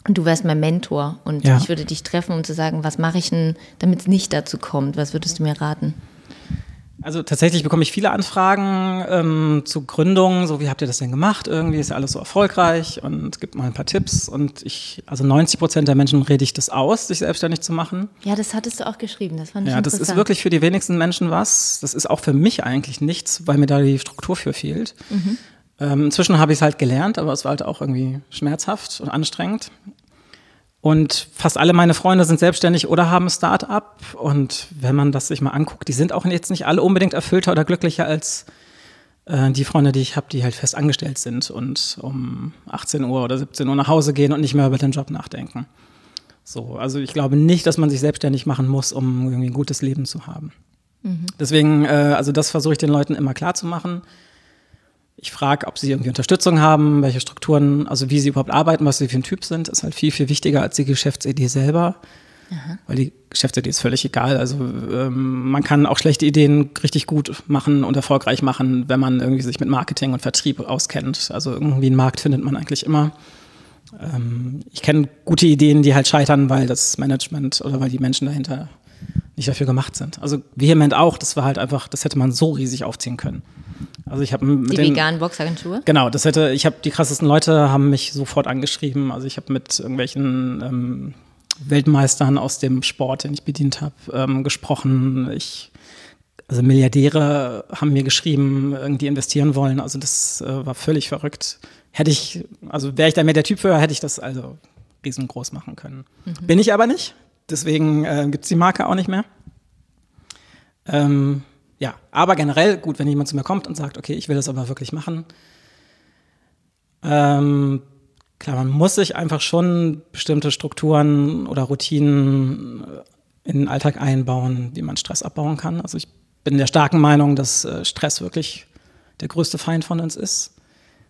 und du wärst mein Mentor und ja. ich würde dich treffen, um zu sagen, was mache ich denn, damit es nicht dazu kommt? Was würdest du mir raten? Also tatsächlich bekomme ich viele Anfragen ähm, zu Gründungen, so wie habt ihr das denn gemacht? Irgendwie ist ja alles so erfolgreich und gibt mal ein paar Tipps. Und ich, also 90 Prozent der Menschen rede ich das aus, sich selbstständig zu machen. Ja, das hattest du auch geschrieben, das fand ich Ja, das ist wirklich für die wenigsten Menschen was. Das ist auch für mich eigentlich nichts, weil mir da die Struktur für fehlt. Mhm. Ähm, inzwischen habe ich es halt gelernt, aber es war halt auch irgendwie schmerzhaft und anstrengend. Und fast alle meine Freunde sind selbstständig oder haben ein Start-up. Und wenn man das sich mal anguckt, die sind auch jetzt nicht alle unbedingt erfüllter oder glücklicher als äh, die Freunde, die ich habe, die halt fest angestellt sind und um 18 Uhr oder 17 Uhr nach Hause gehen und nicht mehr über den Job nachdenken. So, also ich glaube nicht, dass man sich selbstständig machen muss, um irgendwie ein gutes Leben zu haben. Mhm. Deswegen, äh, also das versuche ich den Leuten immer klar zu machen. Ich frage, ob sie irgendwie Unterstützung haben, welche Strukturen, also wie sie überhaupt arbeiten, was sie für ein Typ sind, ist halt viel, viel wichtiger als die Geschäftsidee selber. Aha. Weil die Geschäftsidee ist völlig egal. Also ähm, man kann auch schlechte Ideen richtig gut machen und erfolgreich machen, wenn man irgendwie sich mit Marketing und Vertrieb auskennt. Also irgendwie einen Markt findet man eigentlich immer. Ähm, ich kenne gute Ideen, die halt scheitern, weil das Management oder weil die Menschen dahinter nicht dafür gemacht sind. Also vehement auch, das war halt einfach, das hätte man so riesig aufziehen können. Also ich habe die den, veganen Boxagentur. Genau, das hätte. Ich habe die krassesten Leute haben mich sofort angeschrieben. Also ich habe mit irgendwelchen ähm, Weltmeistern aus dem Sport, den ich bedient habe, ähm, gesprochen. Ich also Milliardäre haben mir geschrieben, irgendwie investieren wollen. Also das äh, war völlig verrückt. Hätte ich, also wäre ich da mehr der Typ für, hätte ich das also riesengroß machen können. Mhm. Bin ich aber nicht. Deswegen äh, gibt es die Marke auch nicht mehr. Ähm, ja, aber generell, gut, wenn jemand zu mir kommt und sagt, okay, ich will das aber wirklich machen. Ähm, klar, man muss sich einfach schon bestimmte Strukturen oder Routinen äh, in den Alltag einbauen, wie man Stress abbauen kann. Also ich bin der starken Meinung, dass äh, Stress wirklich der größte Feind von uns ist.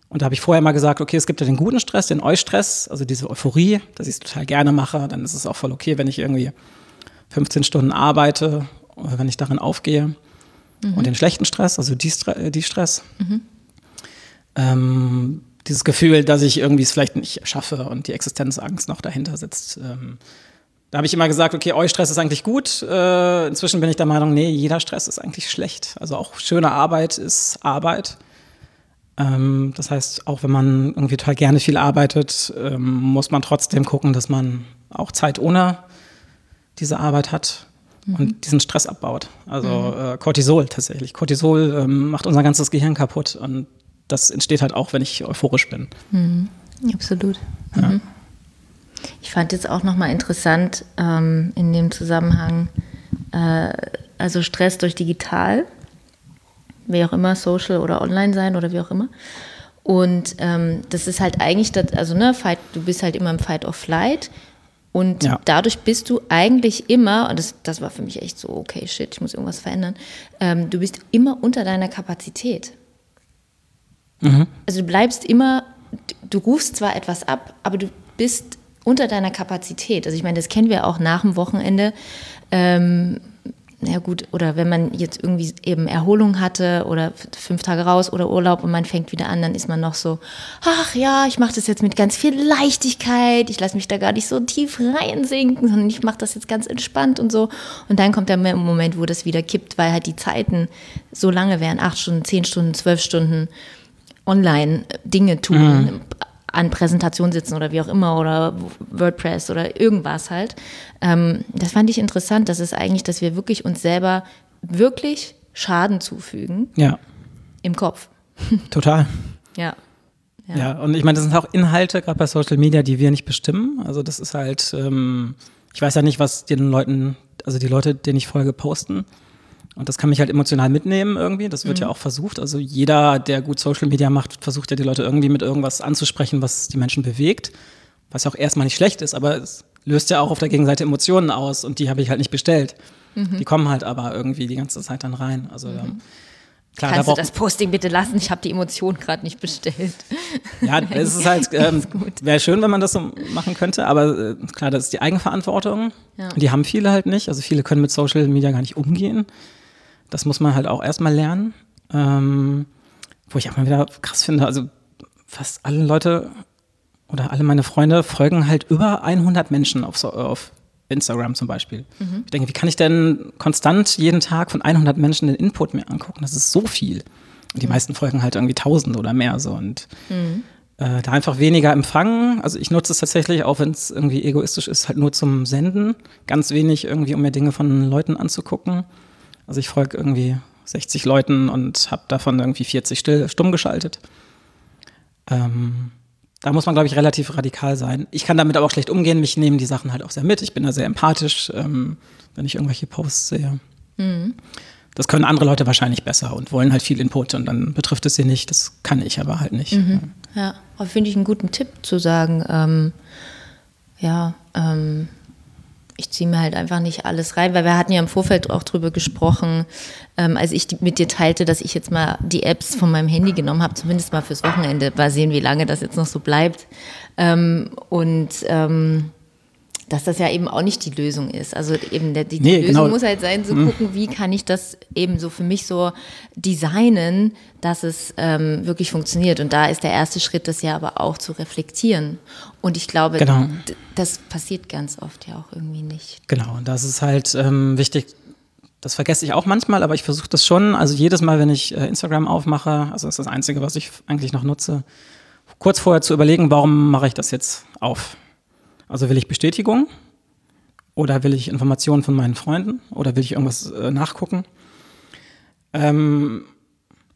Und da habe ich vorher mal gesagt, okay, es gibt ja den guten Stress, den Eustress, also diese Euphorie, dass ich es total gerne mache. Dann ist es auch voll okay, wenn ich irgendwie 15 Stunden arbeite oder wenn ich darin aufgehe mhm. und den schlechten Stress, also die, äh, die Stress. Mhm. Ähm, dieses Gefühl, dass ich irgendwie es vielleicht nicht schaffe und die Existenzangst noch dahinter sitzt. Ähm, da habe ich immer gesagt, okay, Eustress ist eigentlich gut. Äh, inzwischen bin ich der Meinung, nee, jeder Stress ist eigentlich schlecht. Also auch schöne Arbeit ist Arbeit. Ähm, das heißt, auch wenn man irgendwie total gerne viel arbeitet, ähm, muss man trotzdem gucken, dass man auch Zeit ohne diese Arbeit hat mhm. und diesen Stress abbaut. Also mhm. äh, Cortisol tatsächlich. Cortisol ähm, macht unser ganzes Gehirn kaputt und das entsteht halt auch, wenn ich euphorisch bin. Mhm. Absolut. Ja. Mhm. Ich fand jetzt auch nochmal interessant ähm, in dem Zusammenhang, äh, also Stress durch digital, wie auch immer, Social oder Online sein oder wie auch immer. Und ähm, das ist halt eigentlich, das, also ne, Fight, du bist halt immer im Fight or Flight und ja. dadurch bist du eigentlich immer, und das, das war für mich echt so, okay, shit, ich muss irgendwas verändern, ähm, du bist immer unter deiner Kapazität. Mhm. Also du bleibst immer, du rufst zwar etwas ab, aber du bist unter deiner Kapazität. Also ich meine, das kennen wir auch nach dem Wochenende. Ähm, ja gut, oder wenn man jetzt irgendwie eben Erholung hatte oder fünf Tage raus oder Urlaub und man fängt wieder an, dann ist man noch so, ach ja, ich mache das jetzt mit ganz viel Leichtigkeit, ich lasse mich da gar nicht so tief reinsinken, sondern ich mache das jetzt ganz entspannt und so. Und dann kommt der Moment, wo das wieder kippt, weil halt die Zeiten so lange wären, acht Stunden, zehn Stunden, zwölf Stunden online Dinge tun, mhm an Präsentation sitzen oder wie auch immer oder WordPress oder irgendwas halt. Ähm, das fand ich interessant, dass es eigentlich, dass wir wirklich uns selber wirklich Schaden zufügen. Ja. Im Kopf. Total. ja. Ja. ja, und ich meine, das sind auch Inhalte, gerade bei Social Media, die wir nicht bestimmen. Also das ist halt, ähm, ich weiß ja nicht, was den Leuten, also die Leute, denen ich folge, posten. Und das kann mich halt emotional mitnehmen irgendwie. Das wird mhm. ja auch versucht. Also jeder, der gut Social Media macht, versucht ja die Leute irgendwie mit irgendwas anzusprechen, was die Menschen bewegt. Was ja auch erstmal nicht schlecht ist, aber es löst ja auch auf der Gegenseite Emotionen aus und die habe ich halt nicht bestellt. Mhm. Die kommen halt aber irgendwie die ganze Zeit dann rein. Also mhm. Klar, Kannst da du das Posting bitte lassen? Ich habe die Emotion gerade nicht bestellt. Ja, es ist halt, ähm, wäre schön, wenn man das so machen könnte, aber äh, klar, das ist die Eigenverantwortung. Ja. Die haben viele halt nicht. Also viele können mit Social Media gar nicht umgehen. Das muss man halt auch erstmal lernen. Ähm, wo ich auch mal wieder krass finde, also fast alle Leute oder alle meine Freunde folgen halt über 100 Menschen auf, auf Instagram zum Beispiel. Mhm. Ich denke, wie kann ich denn konstant jeden Tag von 100 Menschen den Input mir angucken? Das ist so viel. Und die mhm. meisten folgen halt irgendwie 1000 oder mehr so. Und mhm. äh, da einfach weniger empfangen. Also ich nutze es tatsächlich, auch wenn es irgendwie egoistisch ist, halt nur zum Senden. Ganz wenig irgendwie, um mir Dinge von Leuten anzugucken. Also ich folge irgendwie 60 Leuten und habe davon irgendwie 40 still, stumm geschaltet. Ähm, da muss man, glaube ich, relativ radikal sein. Ich kann damit aber auch schlecht umgehen. Mich nehmen die Sachen halt auch sehr mit. Ich bin da sehr empathisch, ähm, wenn ich irgendwelche Posts sehe. Mhm. Das können andere Leute wahrscheinlich besser und wollen halt viel Input und dann betrifft es sie nicht. Das kann ich aber halt nicht. Mhm. Ja, finde ich einen guten Tipp zu sagen, ähm, ja, ähm, ich ziehe mir halt einfach nicht alles rein, weil wir hatten ja im Vorfeld auch drüber gesprochen, ähm, als ich mit dir teilte, dass ich jetzt mal die Apps von meinem Handy genommen habe, zumindest mal fürs Wochenende. Mal sehen, wie lange das jetzt noch so bleibt. Ähm, und ähm, dass das ja eben auch nicht die Lösung ist. Also eben der, die, nee, Lösung genau. muss halt sein, zu mhm. gucken, wie kann ich das eben so für mich so designen, dass es ähm, wirklich funktioniert. Und da ist der erste Schritt, das ja aber auch zu reflektieren. Und ich glaube, genau. das passiert ganz oft ja auch irgendwie nicht. Genau, und das ist halt ähm, wichtig. Das vergesse ich auch manchmal, aber ich versuche das schon. Also jedes Mal, wenn ich äh, Instagram aufmache, also das ist das Einzige, was ich eigentlich noch nutze, kurz vorher zu überlegen, warum mache ich das jetzt auf? Also will ich Bestätigung oder will ich Informationen von meinen Freunden oder will ich irgendwas äh, nachgucken? Ähm,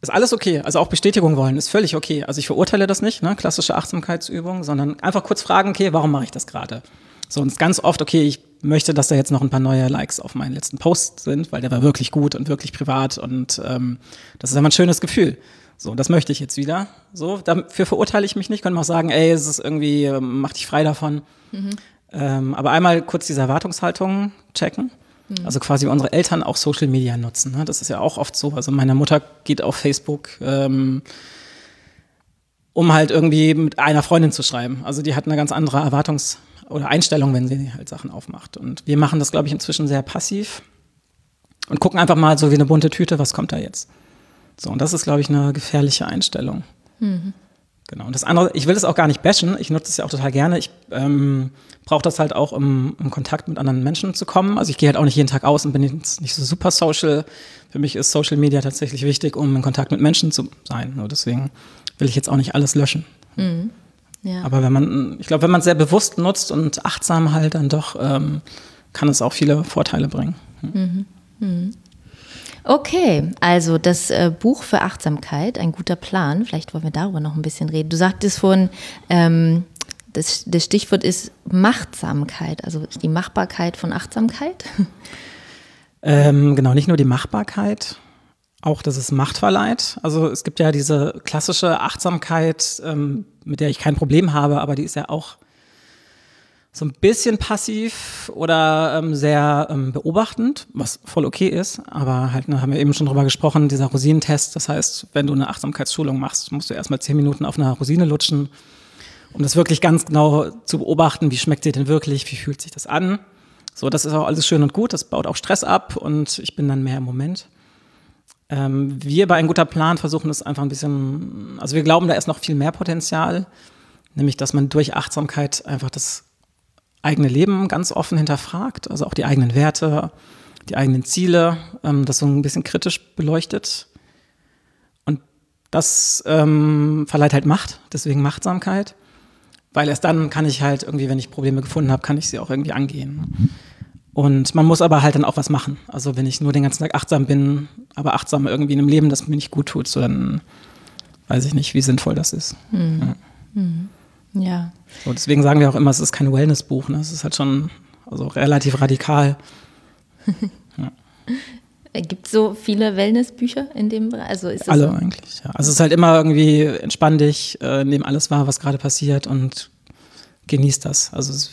ist alles okay. Also auch Bestätigung wollen ist völlig okay. Also ich verurteile das nicht, ne? klassische Achtsamkeitsübung, sondern einfach kurz fragen, okay, warum mache ich das gerade? So, und ganz oft, okay, ich möchte, dass da jetzt noch ein paar neue Likes auf meinen letzten Post sind, weil der war wirklich gut und wirklich privat und ähm, das ist immer ein schönes Gefühl. So, das möchte ich jetzt wieder. So, dafür verurteile ich mich nicht. Können auch sagen, ey, es ist irgendwie, ähm, mach dich frei davon. Mhm. Ähm, aber einmal kurz diese Erwartungshaltung checken. Mhm. Also quasi unsere Eltern auch Social Media nutzen. Ne? Das ist ja auch oft so. Also meine Mutter geht auf Facebook, ähm, um halt irgendwie mit einer Freundin zu schreiben. Also die hat eine ganz andere Erwartungs- oder Einstellung, wenn sie halt Sachen aufmacht. Und wir machen das, glaube ich, inzwischen sehr passiv und gucken einfach mal so wie eine bunte Tüte, was kommt da jetzt. So, und das ist, glaube ich, eine gefährliche Einstellung. Mhm. Genau. Und das andere, ich will das auch gar nicht bashen, ich nutze es ja auch total gerne. Ich ähm, brauche das halt auch, um in Kontakt mit anderen Menschen zu kommen. Also ich gehe halt auch nicht jeden Tag aus und bin jetzt nicht so super social. Für mich ist Social Media tatsächlich wichtig, um in Kontakt mit Menschen zu sein. Nur deswegen will ich jetzt auch nicht alles löschen. Mhm. Ja. Aber wenn man, ich glaube, wenn man es sehr bewusst nutzt und achtsam halt, dann doch ähm, kann es auch viele Vorteile bringen. Mhm. Mhm. Okay, also das äh, Buch für Achtsamkeit, ein guter Plan. Vielleicht wollen wir darüber noch ein bisschen reden. Du sagtest vorhin, ähm, das, das Stichwort ist Machtsamkeit, also die Machbarkeit von Achtsamkeit. Ähm, genau, nicht nur die Machbarkeit, auch dass es Macht verleiht. Also es gibt ja diese klassische Achtsamkeit, ähm, mit der ich kein Problem habe, aber die ist ja auch so ein bisschen passiv oder ähm, sehr ähm, beobachtend, was voll okay ist. Aber halt, ne, haben wir eben schon drüber gesprochen, dieser Rosinentest. Das heißt, wenn du eine Achtsamkeitsschulung machst, musst du erstmal zehn Minuten auf einer Rosine lutschen, um das wirklich ganz genau zu beobachten. Wie schmeckt dir denn wirklich? Wie fühlt sich das an? So, das ist auch alles schön und gut. Das baut auch Stress ab und ich bin dann mehr im Moment. Ähm, wir bei ein guter Plan versuchen es einfach ein bisschen, also wir glauben, da ist noch viel mehr Potenzial, nämlich dass man durch Achtsamkeit einfach das eigene Leben ganz offen hinterfragt, also auch die eigenen Werte, die eigenen Ziele, ähm, das so ein bisschen kritisch beleuchtet. Und das ähm, verleiht halt Macht, deswegen Machtsamkeit, weil erst dann kann ich halt irgendwie, wenn ich Probleme gefunden habe, kann ich sie auch irgendwie angehen. Und man muss aber halt dann auch was machen. Also wenn ich nur den ganzen Tag achtsam bin, aber achtsam irgendwie in einem Leben, das mir nicht gut tut, so dann weiß ich nicht, wie sinnvoll das ist. Mhm. Ja. Ja. So, deswegen sagen wir auch immer, es ist kein Wellness-Buch. Ne? Es ist halt schon also relativ radikal. Gibt es so viele Wellnessbücher in dem Bereich? Also ist Alle so? eigentlich, ja. Also es ist halt immer irgendwie entspann dich, äh, nimm alles wahr, was gerade passiert und genieß das. Also es ist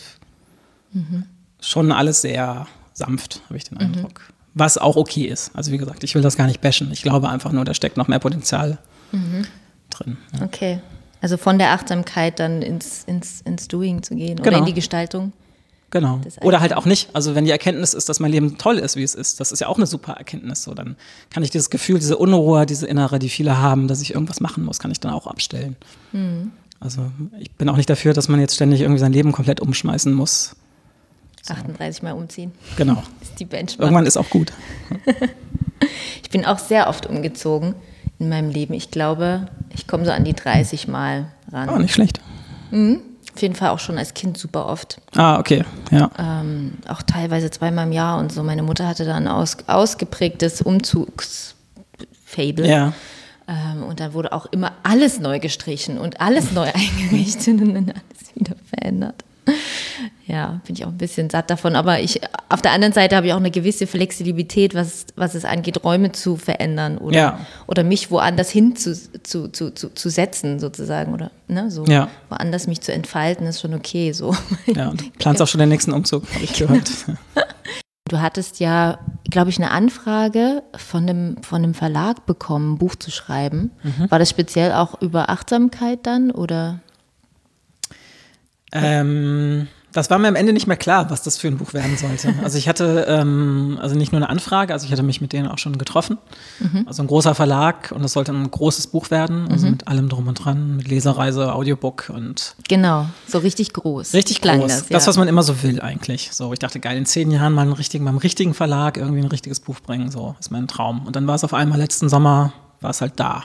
mhm. schon alles sehr sanft, habe ich den Eindruck. Mhm. Was auch okay ist. Also wie gesagt, ich will das gar nicht bashen. Ich glaube einfach nur, da steckt noch mehr Potenzial mhm. drin. Ja. Okay. Also von der Achtsamkeit dann ins, ins, ins Doing zu gehen genau. oder in die Gestaltung. Genau. Oder halt auch nicht. Also wenn die Erkenntnis ist, dass mein Leben toll ist, wie es ist, das ist ja auch eine super Erkenntnis. So, dann kann ich dieses Gefühl, diese Unruhe, diese innere, die viele haben, dass ich irgendwas machen muss, kann ich dann auch abstellen. Mhm. Also ich bin auch nicht dafür, dass man jetzt ständig irgendwie sein Leben komplett umschmeißen muss. So. 38 Mal umziehen. Genau. ist die Benchmark. Irgendwann ist auch gut. ich bin auch sehr oft umgezogen in meinem Leben. Ich glaube, ich komme so an die 30 Mal ran. Oh, nicht schlecht. Mhm. Auf jeden Fall auch schon als Kind super oft. Ah, okay, ja. Ähm, auch teilweise zweimal im Jahr und so. Meine Mutter hatte da ein aus, ausgeprägtes Umzugsfable. Ja. Ähm, und dann wurde auch immer alles neu gestrichen und alles neu eingerichtet und dann alles wieder verändert ja, bin ich auch ein bisschen satt davon. Aber ich, auf der anderen Seite habe ich auch eine gewisse Flexibilität, was, was es angeht, Räume zu verändern oder, ja. oder mich woanders hin zu, zu, zu, zu, zu setzen, sozusagen. Oder ne, so ja. woanders mich zu entfalten, ist schon okay. So. Ja, du planst auch schon den nächsten Umzug, habe ich gehört. Du hattest ja, glaube ich, eine Anfrage von einem, von einem Verlag bekommen, ein Buch zu schreiben. Mhm. War das speziell auch über Achtsamkeit dann oder? Ähm, das war mir am Ende nicht mehr klar, was das für ein Buch werden sollte. Also ich hatte ähm, also nicht nur eine Anfrage, also ich hatte mich mit denen auch schon getroffen. Mhm. Also ein großer Verlag und es sollte ein großes Buch werden, also mhm. mit allem drum und dran, mit Lesereise, Audiobook und genau, so richtig groß. Richtig groß. Das, ja. das, was man immer so will eigentlich. So, ich dachte, geil, in zehn Jahren mal einen richtigen, beim richtigen Verlag irgendwie ein richtiges Buch bringen, so ist mein Traum. Und dann war es auf einmal letzten Sommer, war es halt da.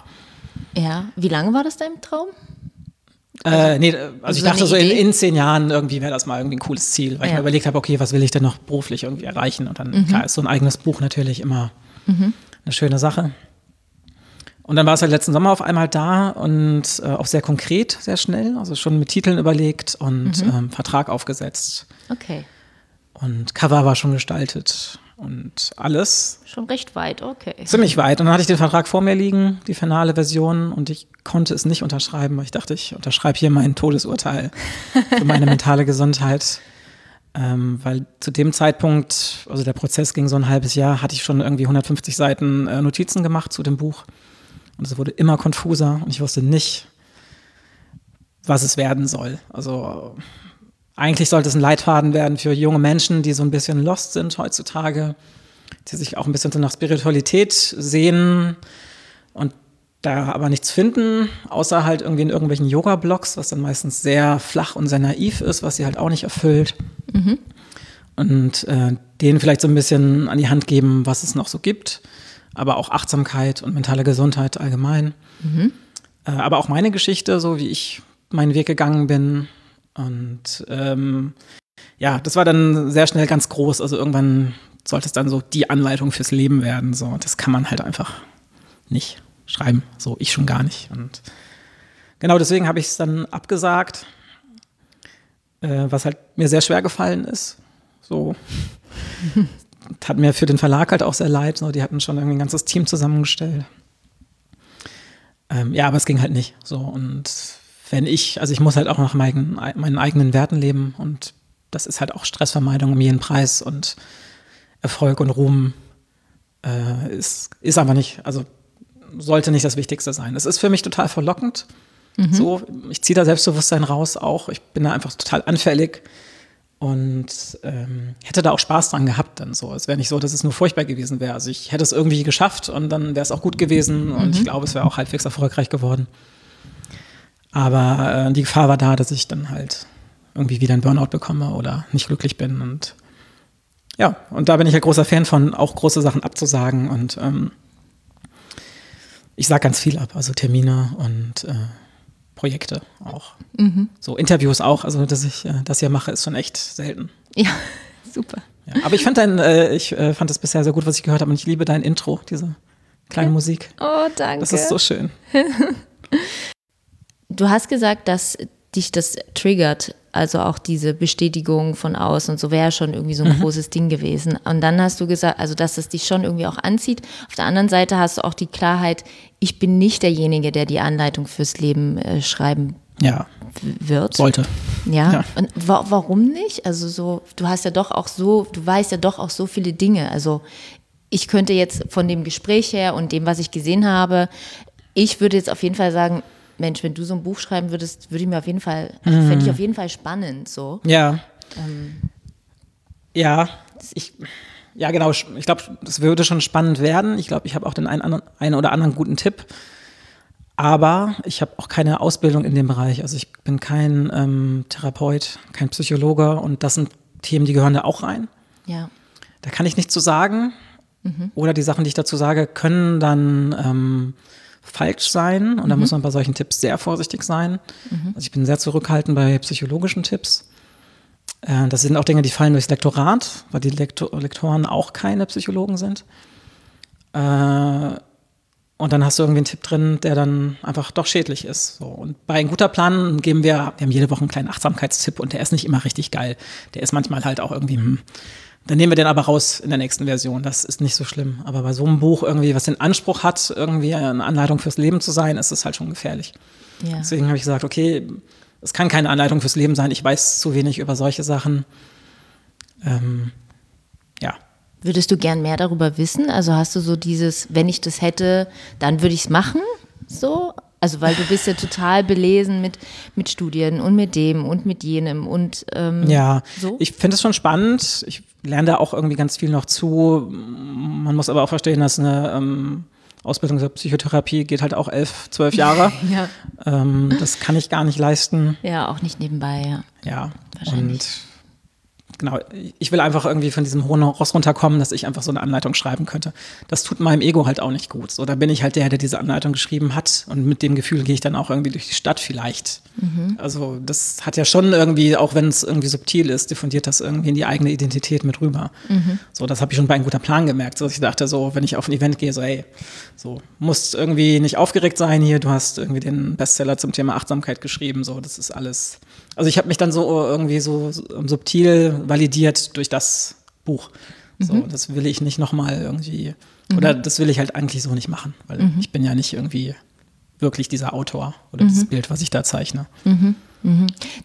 Ja, wie lange war das dein Traum? Äh, nee, also, also ich dachte so in, in, zehn Jahren irgendwie wäre das mal irgendwie ein cooles Ziel, weil ja. ich mir überlegt habe, okay, was will ich denn noch beruflich irgendwie erreichen? Und dann, mhm. klar, ist so ein eigenes Buch natürlich immer mhm. eine schöne Sache. Und dann war es halt letzten Sommer auf einmal da und äh, auch sehr konkret, sehr schnell, also schon mit Titeln überlegt und mhm. ähm, Vertrag aufgesetzt. Okay. Und Cover war schon gestaltet und alles. Schon recht weit, okay. Ziemlich weit. Und dann hatte ich den Vertrag vor mir liegen, die finale Version, und ich konnte es nicht unterschreiben, weil ich dachte, ich unterschreibe hier mein Todesurteil für meine mentale Gesundheit. Ähm, weil zu dem Zeitpunkt, also der Prozess ging so ein halbes Jahr, hatte ich schon irgendwie 150 Seiten äh, Notizen gemacht zu dem Buch. Und es wurde immer konfuser und ich wusste nicht, was es werden soll. Also eigentlich sollte es ein Leitfaden werden für junge Menschen, die so ein bisschen lost sind heutzutage, die sich auch ein bisschen so nach Spiritualität sehen und da aber nichts finden, außer halt irgendwie in irgendwelchen Yoga-Blogs, was dann meistens sehr flach und sehr naiv ist, was sie halt auch nicht erfüllt. Mhm. Und äh, denen vielleicht so ein bisschen an die Hand geben, was es noch so gibt, aber auch Achtsamkeit und mentale Gesundheit allgemein. Mhm. Äh, aber auch meine Geschichte, so wie ich meinen Weg gegangen bin, und ähm, ja, das war dann sehr schnell ganz groß. Also irgendwann sollte es dann so die Anleitung fürs Leben werden. So, das kann man halt einfach nicht schreiben. So, ich schon gar nicht. Und genau deswegen habe ich es dann abgesagt, äh, was halt mir sehr schwer gefallen ist. So. Hat mir für den Verlag halt auch sehr leid. So, die hatten schon irgendwie ein ganzes Team zusammengestellt. Ähm, ja, aber es ging halt nicht. So und wenn ich, also ich muss halt auch nach meinen, meinen eigenen Werten leben und das ist halt auch Stressvermeidung um jeden Preis und Erfolg und Ruhm äh, ist, ist aber nicht, also sollte nicht das Wichtigste sein. Es ist für mich total verlockend. Mhm. So, ich ziehe da Selbstbewusstsein raus auch. Ich bin da einfach total anfällig und ähm, hätte da auch Spaß dran gehabt dann so. Es wäre nicht so, dass es nur furchtbar gewesen wäre. Also ich hätte es irgendwie geschafft und dann wäre es auch gut gewesen und mhm. ich glaube, es wäre auch halbwegs erfolgreich geworden. Aber äh, die Gefahr war da, dass ich dann halt irgendwie wieder einen Burnout bekomme oder nicht glücklich bin. Und ja, und da bin ich ja großer Fan von, auch große Sachen abzusagen. Und ähm, ich sage ganz viel ab, also Termine und äh, Projekte auch. Mhm. So Interviews auch, also dass ich äh, das hier mache, ist schon echt selten. Ja, super. Ja, aber ich fand dein, äh, ich äh, fand es bisher sehr gut, was ich gehört habe und ich liebe dein Intro, diese kleine Musik. Oh, danke. Das ist so schön. Du hast gesagt, dass dich das triggert, also auch diese Bestätigung von außen und so wäre schon irgendwie so ein großes Ding gewesen. Und dann hast du gesagt, also dass es dich schon irgendwie auch anzieht. Auf der anderen Seite hast du auch die Klarheit, ich bin nicht derjenige, der die Anleitung fürs Leben äh, schreiben Ja, wird. sollte. Ja. Ja. Und wa warum nicht? Also so, du hast ja doch auch so, du weißt ja doch auch so viele Dinge. Also ich könnte jetzt von dem Gespräch her und dem, was ich gesehen habe, ich würde jetzt auf jeden Fall sagen, Mensch, wenn du so ein Buch schreiben würdest, würde ich mir auf jeden Fall, Mhm. fände ich auf jeden Fall spannend. So. Ja. ja, ich, ja, genau. Ich glaube, das würde schon spannend werden. Ich glaube, ich habe auch den einen, anderen, einen oder anderen guten Tipp. Aber ich habe auch keine Ausbildung in dem Bereich. Also ich bin kein ähm, Therapeut, kein Psychologe und das sind Themen, die gehören da auch rein. Ja. Da kann ich nichts zu sagen. Oder die Sachen, die ich dazu sage, können dann ähm, falsch sein. Und da muss man bei solchen Tipps sehr vorsichtig sein. Also ich bin sehr zurückhaltend bei psychologischen Tipps. Äh, das sind auch Dinge, die fallen durchs Lektorat, weil die Lektor Lektoren auch keine Psychologen sind. Äh, und dann hast du irgendwie einen Tipp drin, der dann einfach doch schädlich ist. So. Und bei ein guter Plan geben wir, wir haben jede Woche einen kleinen Achtsamkeitstipp und der ist nicht immer richtig geil. Der ist manchmal halt auch irgendwie, hm. Dann nehmen wir den aber raus in der nächsten Version. Das ist nicht so schlimm. Aber bei so einem Buch irgendwie, was den Anspruch hat, irgendwie eine Anleitung fürs Leben zu sein, ist es halt schon gefährlich. Ja. Deswegen habe ich gesagt, okay, es kann keine Anleitung fürs Leben sein. Ich weiß zu wenig über solche Sachen. Ähm, ja. Würdest du gern mehr darüber wissen? Also hast du so dieses, wenn ich das hätte, dann würde ich es machen? So? Also weil du bist ja total belesen mit, mit Studien und mit dem und mit jenem und ähm, Ja, so? ich finde es schon spannend. Ich lerne da auch irgendwie ganz viel noch zu. Man muss aber auch verstehen, dass eine ähm, Ausbildung zur Psychotherapie geht halt auch elf, zwölf Jahre. Ja. ähm, das kann ich gar nicht leisten. ja, auch nicht nebenbei, ja. Ja, Wahrscheinlich. und genau, ich will einfach irgendwie von diesem hohen Ross runterkommen, dass ich einfach so eine Anleitung schreiben könnte. Das tut meinem Ego halt auch nicht gut. So, da bin ich halt der, der diese Anleitung geschrieben hat und mit dem Gefühl gehe ich dann auch irgendwie durch die Stadt vielleicht. Mhm. Also das hat ja schon irgendwie, auch wenn es irgendwie subtil ist, diffundiert das irgendwie in die eigene Identität mit rüber. Mhm. So, das habe ich schon bei einem guter Plan gemerkt. So, ich dachte so, wenn ich auf ein Event gehe, so, ey, so, musst irgendwie nicht aufgeregt sein hier, du hast irgendwie den Bestseller zum Thema Achtsamkeit geschrieben, so, das ist alles. Also ich habe mich dann so irgendwie so subtil validiert durch das Buch. So, Mhm. das will ich nicht nochmal irgendwie, oder das will ich halt eigentlich so nicht machen, weil Mhm. ich bin ja nicht irgendwie wirklich dieser Autor oder dieses Bild, was ich da zeichne.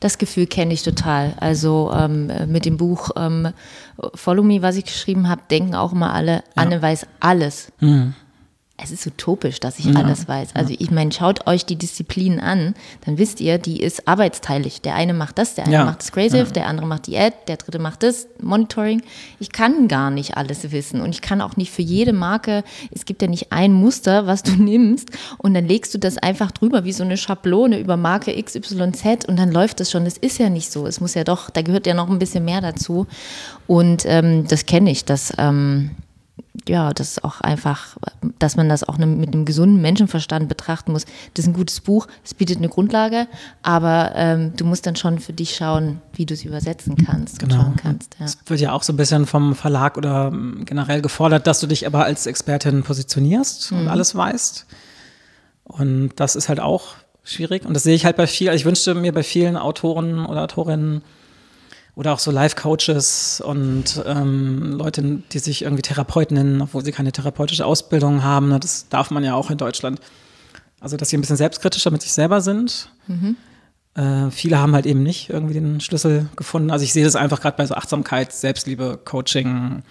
Das Gefühl kenne ich total. Also ähm, mit dem Buch ähm, Follow Me, was ich geschrieben habe, denken auch immer alle, Anne weiß alles. Es ist utopisch, dass ich alles weiß. Also ich meine, schaut euch die Disziplinen an, dann wisst ihr, die ist arbeitsteilig. Der eine macht das, der eine Ja. macht das Creative, der andere macht die Ad, der dritte macht das, Monitoring. Ich kann gar nicht alles wissen und ich kann auch nicht für jede Marke, es gibt ja nicht ein Muster, was du nimmst und dann legst du das einfach drüber wie so eine Schablone über Marke XYZ und dann läuft das schon. Das ist ja nicht so. Es muss ja doch, da gehört ja noch ein bisschen mehr dazu und ähm, das kenne ich, dass ähm, ja, das ist auch einfach, dass man das auch ne- mit einem gesunden Menschenverstand betrachten muss. Das ist ein gutes Buch, es bietet eine Grundlage, aber ähm, du musst dann schon für dich schauen, wie du es übersetzen kannst und Genau. kannst. Ja. Es wird ja auch so ein bisschen vom Verlag oder ähm, generell gefordert, dass du dich aber als Expertin positionierst und alles weißt. Und das ist halt auch schwierig. Und das sehe ich halt bei vielen, ich wünschte mir bei vielen Autoren oder Autorinnen oder auch so Life-Coaches und ähm, Leute, die sich irgendwie Therapeut nennen, obwohl sie keine therapeutische Ausbildung haben. Ne, Das darf man ja auch in Deutschland. Also, dass sie ein bisschen selbstkritischer mit sich selber sind. Äh, viele haben halt eben nicht irgendwie den Schlüssel gefunden. Also ich sehe das einfach gerade bei so Achtsamkeit, Selbstliebe, Coaching,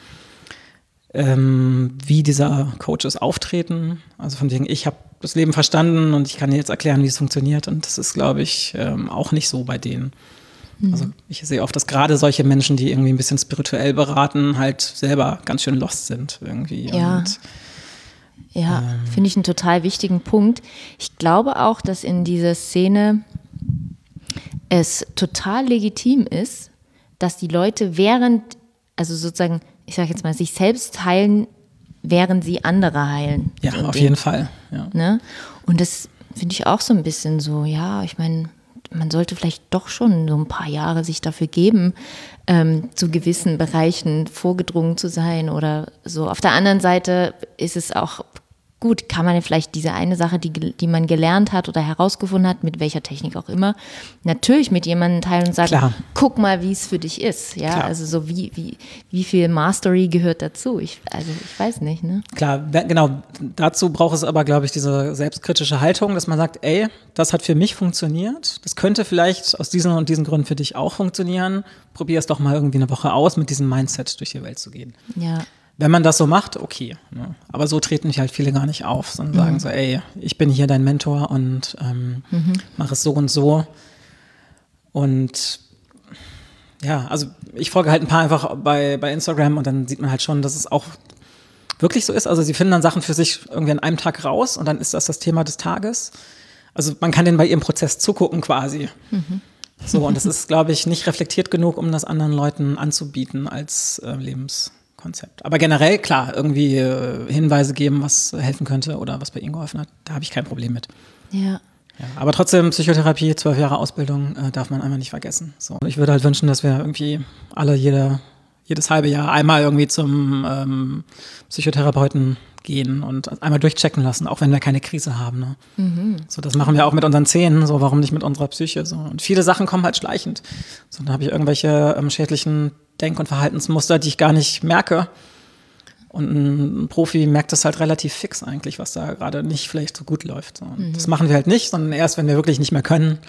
ähm, wie dieser Coaches auftreten. Also von wegen, ich habe das Leben verstanden und ich kann dir jetzt erklären, wie es funktioniert. Und das ist, glaube ich, ähm, auch nicht so bei denen. Also ich sehe oft, dass gerade solche Menschen, die irgendwie ein bisschen spirituell beraten, halt selber ganz schön lost sind irgendwie. Ja. Und Ja, finde ich einen total wichtigen Punkt. Ich glaube auch, dass in dieser Szene es total legitim ist, dass die Leute während, also sozusagen, ich sage jetzt mal, sich selbst heilen, während sie andere heilen. ja, auf den- jeden Fall. Ja. Ne? Und das finde ich auch so ein bisschen so, ja, ich meine, man sollte vielleicht doch schon so ein paar Jahre sich dafür geben, ähm, zu gewissen Bereichen vorgedrungen zu sein oder so. Auf der anderen Seite ist es auch gut, kann man vielleicht diese eine Sache, die, die man gelernt hat oder herausgefunden hat, mit welcher Technik auch immer, natürlich mit jemandem teilen und sagen, Klar. guck mal, wie es für dich ist. Ja, Klar. also so wie, wie, wie viel Mastery gehört dazu? Ich, also ich weiß nicht, ne? Klar, genau. Dazu braucht es aber, glaube ich, diese selbstkritische Haltung, dass man sagt, ey, das hat für mich funktioniert. Das könnte vielleicht aus diesen und diesen Gründen für dich auch funktionieren. Probier es doch mal irgendwie eine Woche aus, mit diesem Mindset durch die Welt zu gehen. Ja wenn man das so macht, okay. Ne? Aber so treten mich halt viele gar nicht auf, sondern mhm. sagen so, ey, ich bin hier dein Mentor und ähm, mhm. mach es so und so. Und ja, also ich folge halt ein paar einfach bei, bei Instagram und dann sieht man halt schon, dass es auch wirklich so ist. Also sie finden dann Sachen für sich irgendwie an einem Tag raus und dann ist das das Thema des Tages. Also man kann denen bei ihrem Prozess zugucken quasi. Mhm. So, und das ist, glaube ich, nicht reflektiert genug, um das anderen Leuten anzubieten als äh, Lebens. Konzept. Aber generell, klar, irgendwie äh, Hinweise geben, was helfen könnte oder was bei Ihnen geholfen hat, da habe ich kein Problem mit. Ja. Ja, aber trotzdem, Psychotherapie, zwölf Jahre Ausbildung äh, darf man einmal nicht vergessen. So, ich würde halt wünschen, dass wir irgendwie alle jede, jedes halbe Jahr einmal irgendwie zum ähm, Psychotherapeuten gehen und einmal durchchecken lassen, auch wenn wir keine Krise haben. Ne? Mhm. So, das machen wir auch mit unseren Zähnen, so warum nicht mit unserer Psyche? So. Und viele Sachen kommen halt schleichend. So, dann habe ich irgendwelche ähm, schädlichen Denk- und Verhaltensmuster, die ich gar nicht merke. Und ein Profi merkt das halt relativ fix eigentlich, was da gerade nicht vielleicht so gut läuft. Mhm. Das machen wir halt nicht, sondern erst, wenn wir wirklich nicht mehr können.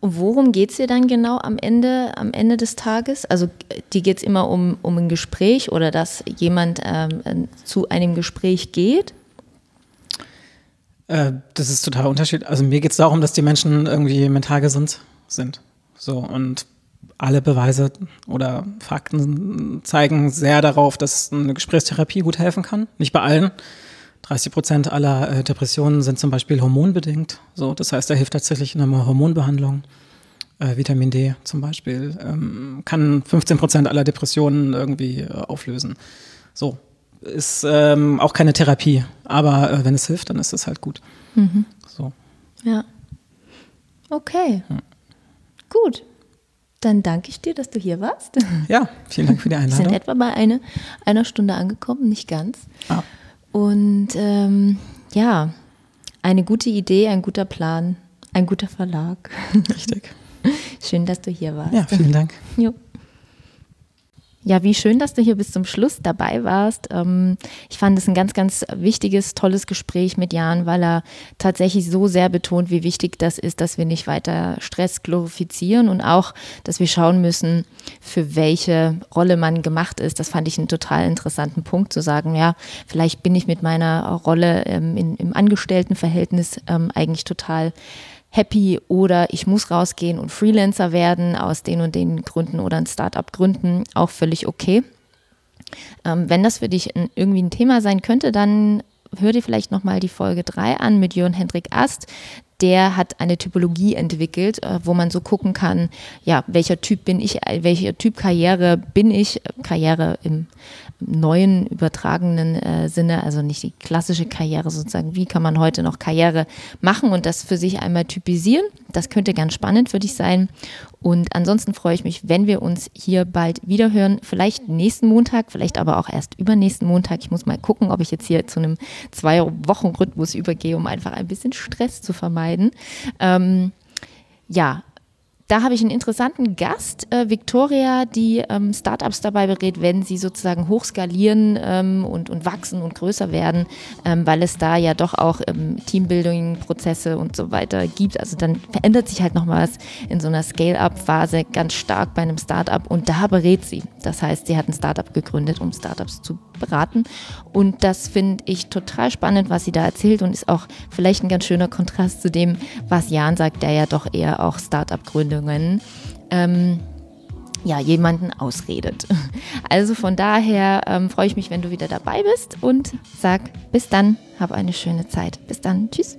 Und worum geht es dir dann genau am Ende, am Ende des Tages? Also die geht es immer um, um ein Gespräch oder dass jemand ähm, zu einem Gespräch geht? Äh, das ist total unterschiedlich. Also mir geht es darum, dass die Menschen irgendwie mental gesund sind. So und alle Beweise oder Fakten zeigen sehr darauf, dass eine Gesprächstherapie gut helfen kann. Nicht bei allen. 30 Prozent aller äh, Depressionen sind zum Beispiel hormonbedingt. So, das heißt, da hilft tatsächlich eine Hormonbehandlung. Äh, Vitamin D zum Beispiel ähm, kann 15 Prozent aller Depressionen irgendwie äh, auflösen. So ist ähm, auch keine Therapie, aber äh, wenn es hilft, dann ist es halt gut. Mhm. So. Ja. Okay. Hm. Gut. Dann danke ich dir, dass du hier warst. Ja, vielen Dank für die Einladung. Wir sind etwa bei eine, einer Stunde angekommen, nicht ganz. Ah. Und ähm, ja, eine gute Idee, ein guter Plan, ein guter Verlag. Richtig. Schön, dass du hier warst. Ja, vielen Dank. Jo. Ja, wie schön, dass du hier bis zum Schluss dabei warst. Ähm, ich fand es ein ganz, ganz wichtiges, tolles Gespräch mit Jan, weil er tatsächlich so sehr betont, wie wichtig das ist, dass wir nicht weiter Stress glorifizieren und auch, dass wir schauen müssen, für welche Rolle man gemacht ist. Das fand ich einen total interessanten Punkt, zu sagen, ja, vielleicht bin ich mit meiner Rolle ähm, in, im Angestelltenverhältnis ähm, eigentlich total happy oder ich muss rausgehen und Freelancer werden aus den und den Gründen oder ein Startup gründen, auch völlig okay. Ähm, wenn das für dich ein, irgendwie ein Thema sein könnte, dann hör dir vielleicht nochmal die Folge 3 an mit Jörn Hendrik Ast. Der hat eine Typologie entwickelt, äh, wo man so gucken kann, ja, welcher Typ bin ich, welcher Typ Karriere bin ich, Karriere im neuen übertragenen äh, Sinne, also nicht die klassische Karriere sozusagen, wie kann man heute noch Karriere machen und das für sich einmal typisieren. Das könnte ganz spannend für dich sein. Und ansonsten freue ich mich, wenn wir uns hier bald wiederhören. Vielleicht nächsten Montag, vielleicht aber auch erst übernächsten Montag. Ich muss mal gucken, ob ich jetzt hier zu einem Zwei-Wochen-Rhythmus übergehe, um einfach ein bisschen Stress zu vermeiden. Ähm, ja, da habe ich einen interessanten Gast, äh, Victoria, die ähm, Startups dabei berät, wenn sie sozusagen hochskalieren ähm, und, und wachsen und größer werden, ähm, weil es da ja doch auch ähm, Teambuilding-Prozesse und so weiter gibt. Also dann verändert sich halt noch was in so einer Scale-up-Phase ganz stark bei einem Startup und da berät sie. Das heißt, sie hat ein Startup gegründet, um Startups zu beraten. Und das finde ich total spannend, was sie da erzählt und ist auch vielleicht ein ganz schöner Kontrast zu dem, was Jan sagt, der ja doch eher auch Startup-Gründungen ähm, ja, jemanden ausredet. Also von daher ähm, freue ich mich, wenn du wieder dabei bist und sag bis dann, hab eine schöne Zeit. Bis dann, tschüss.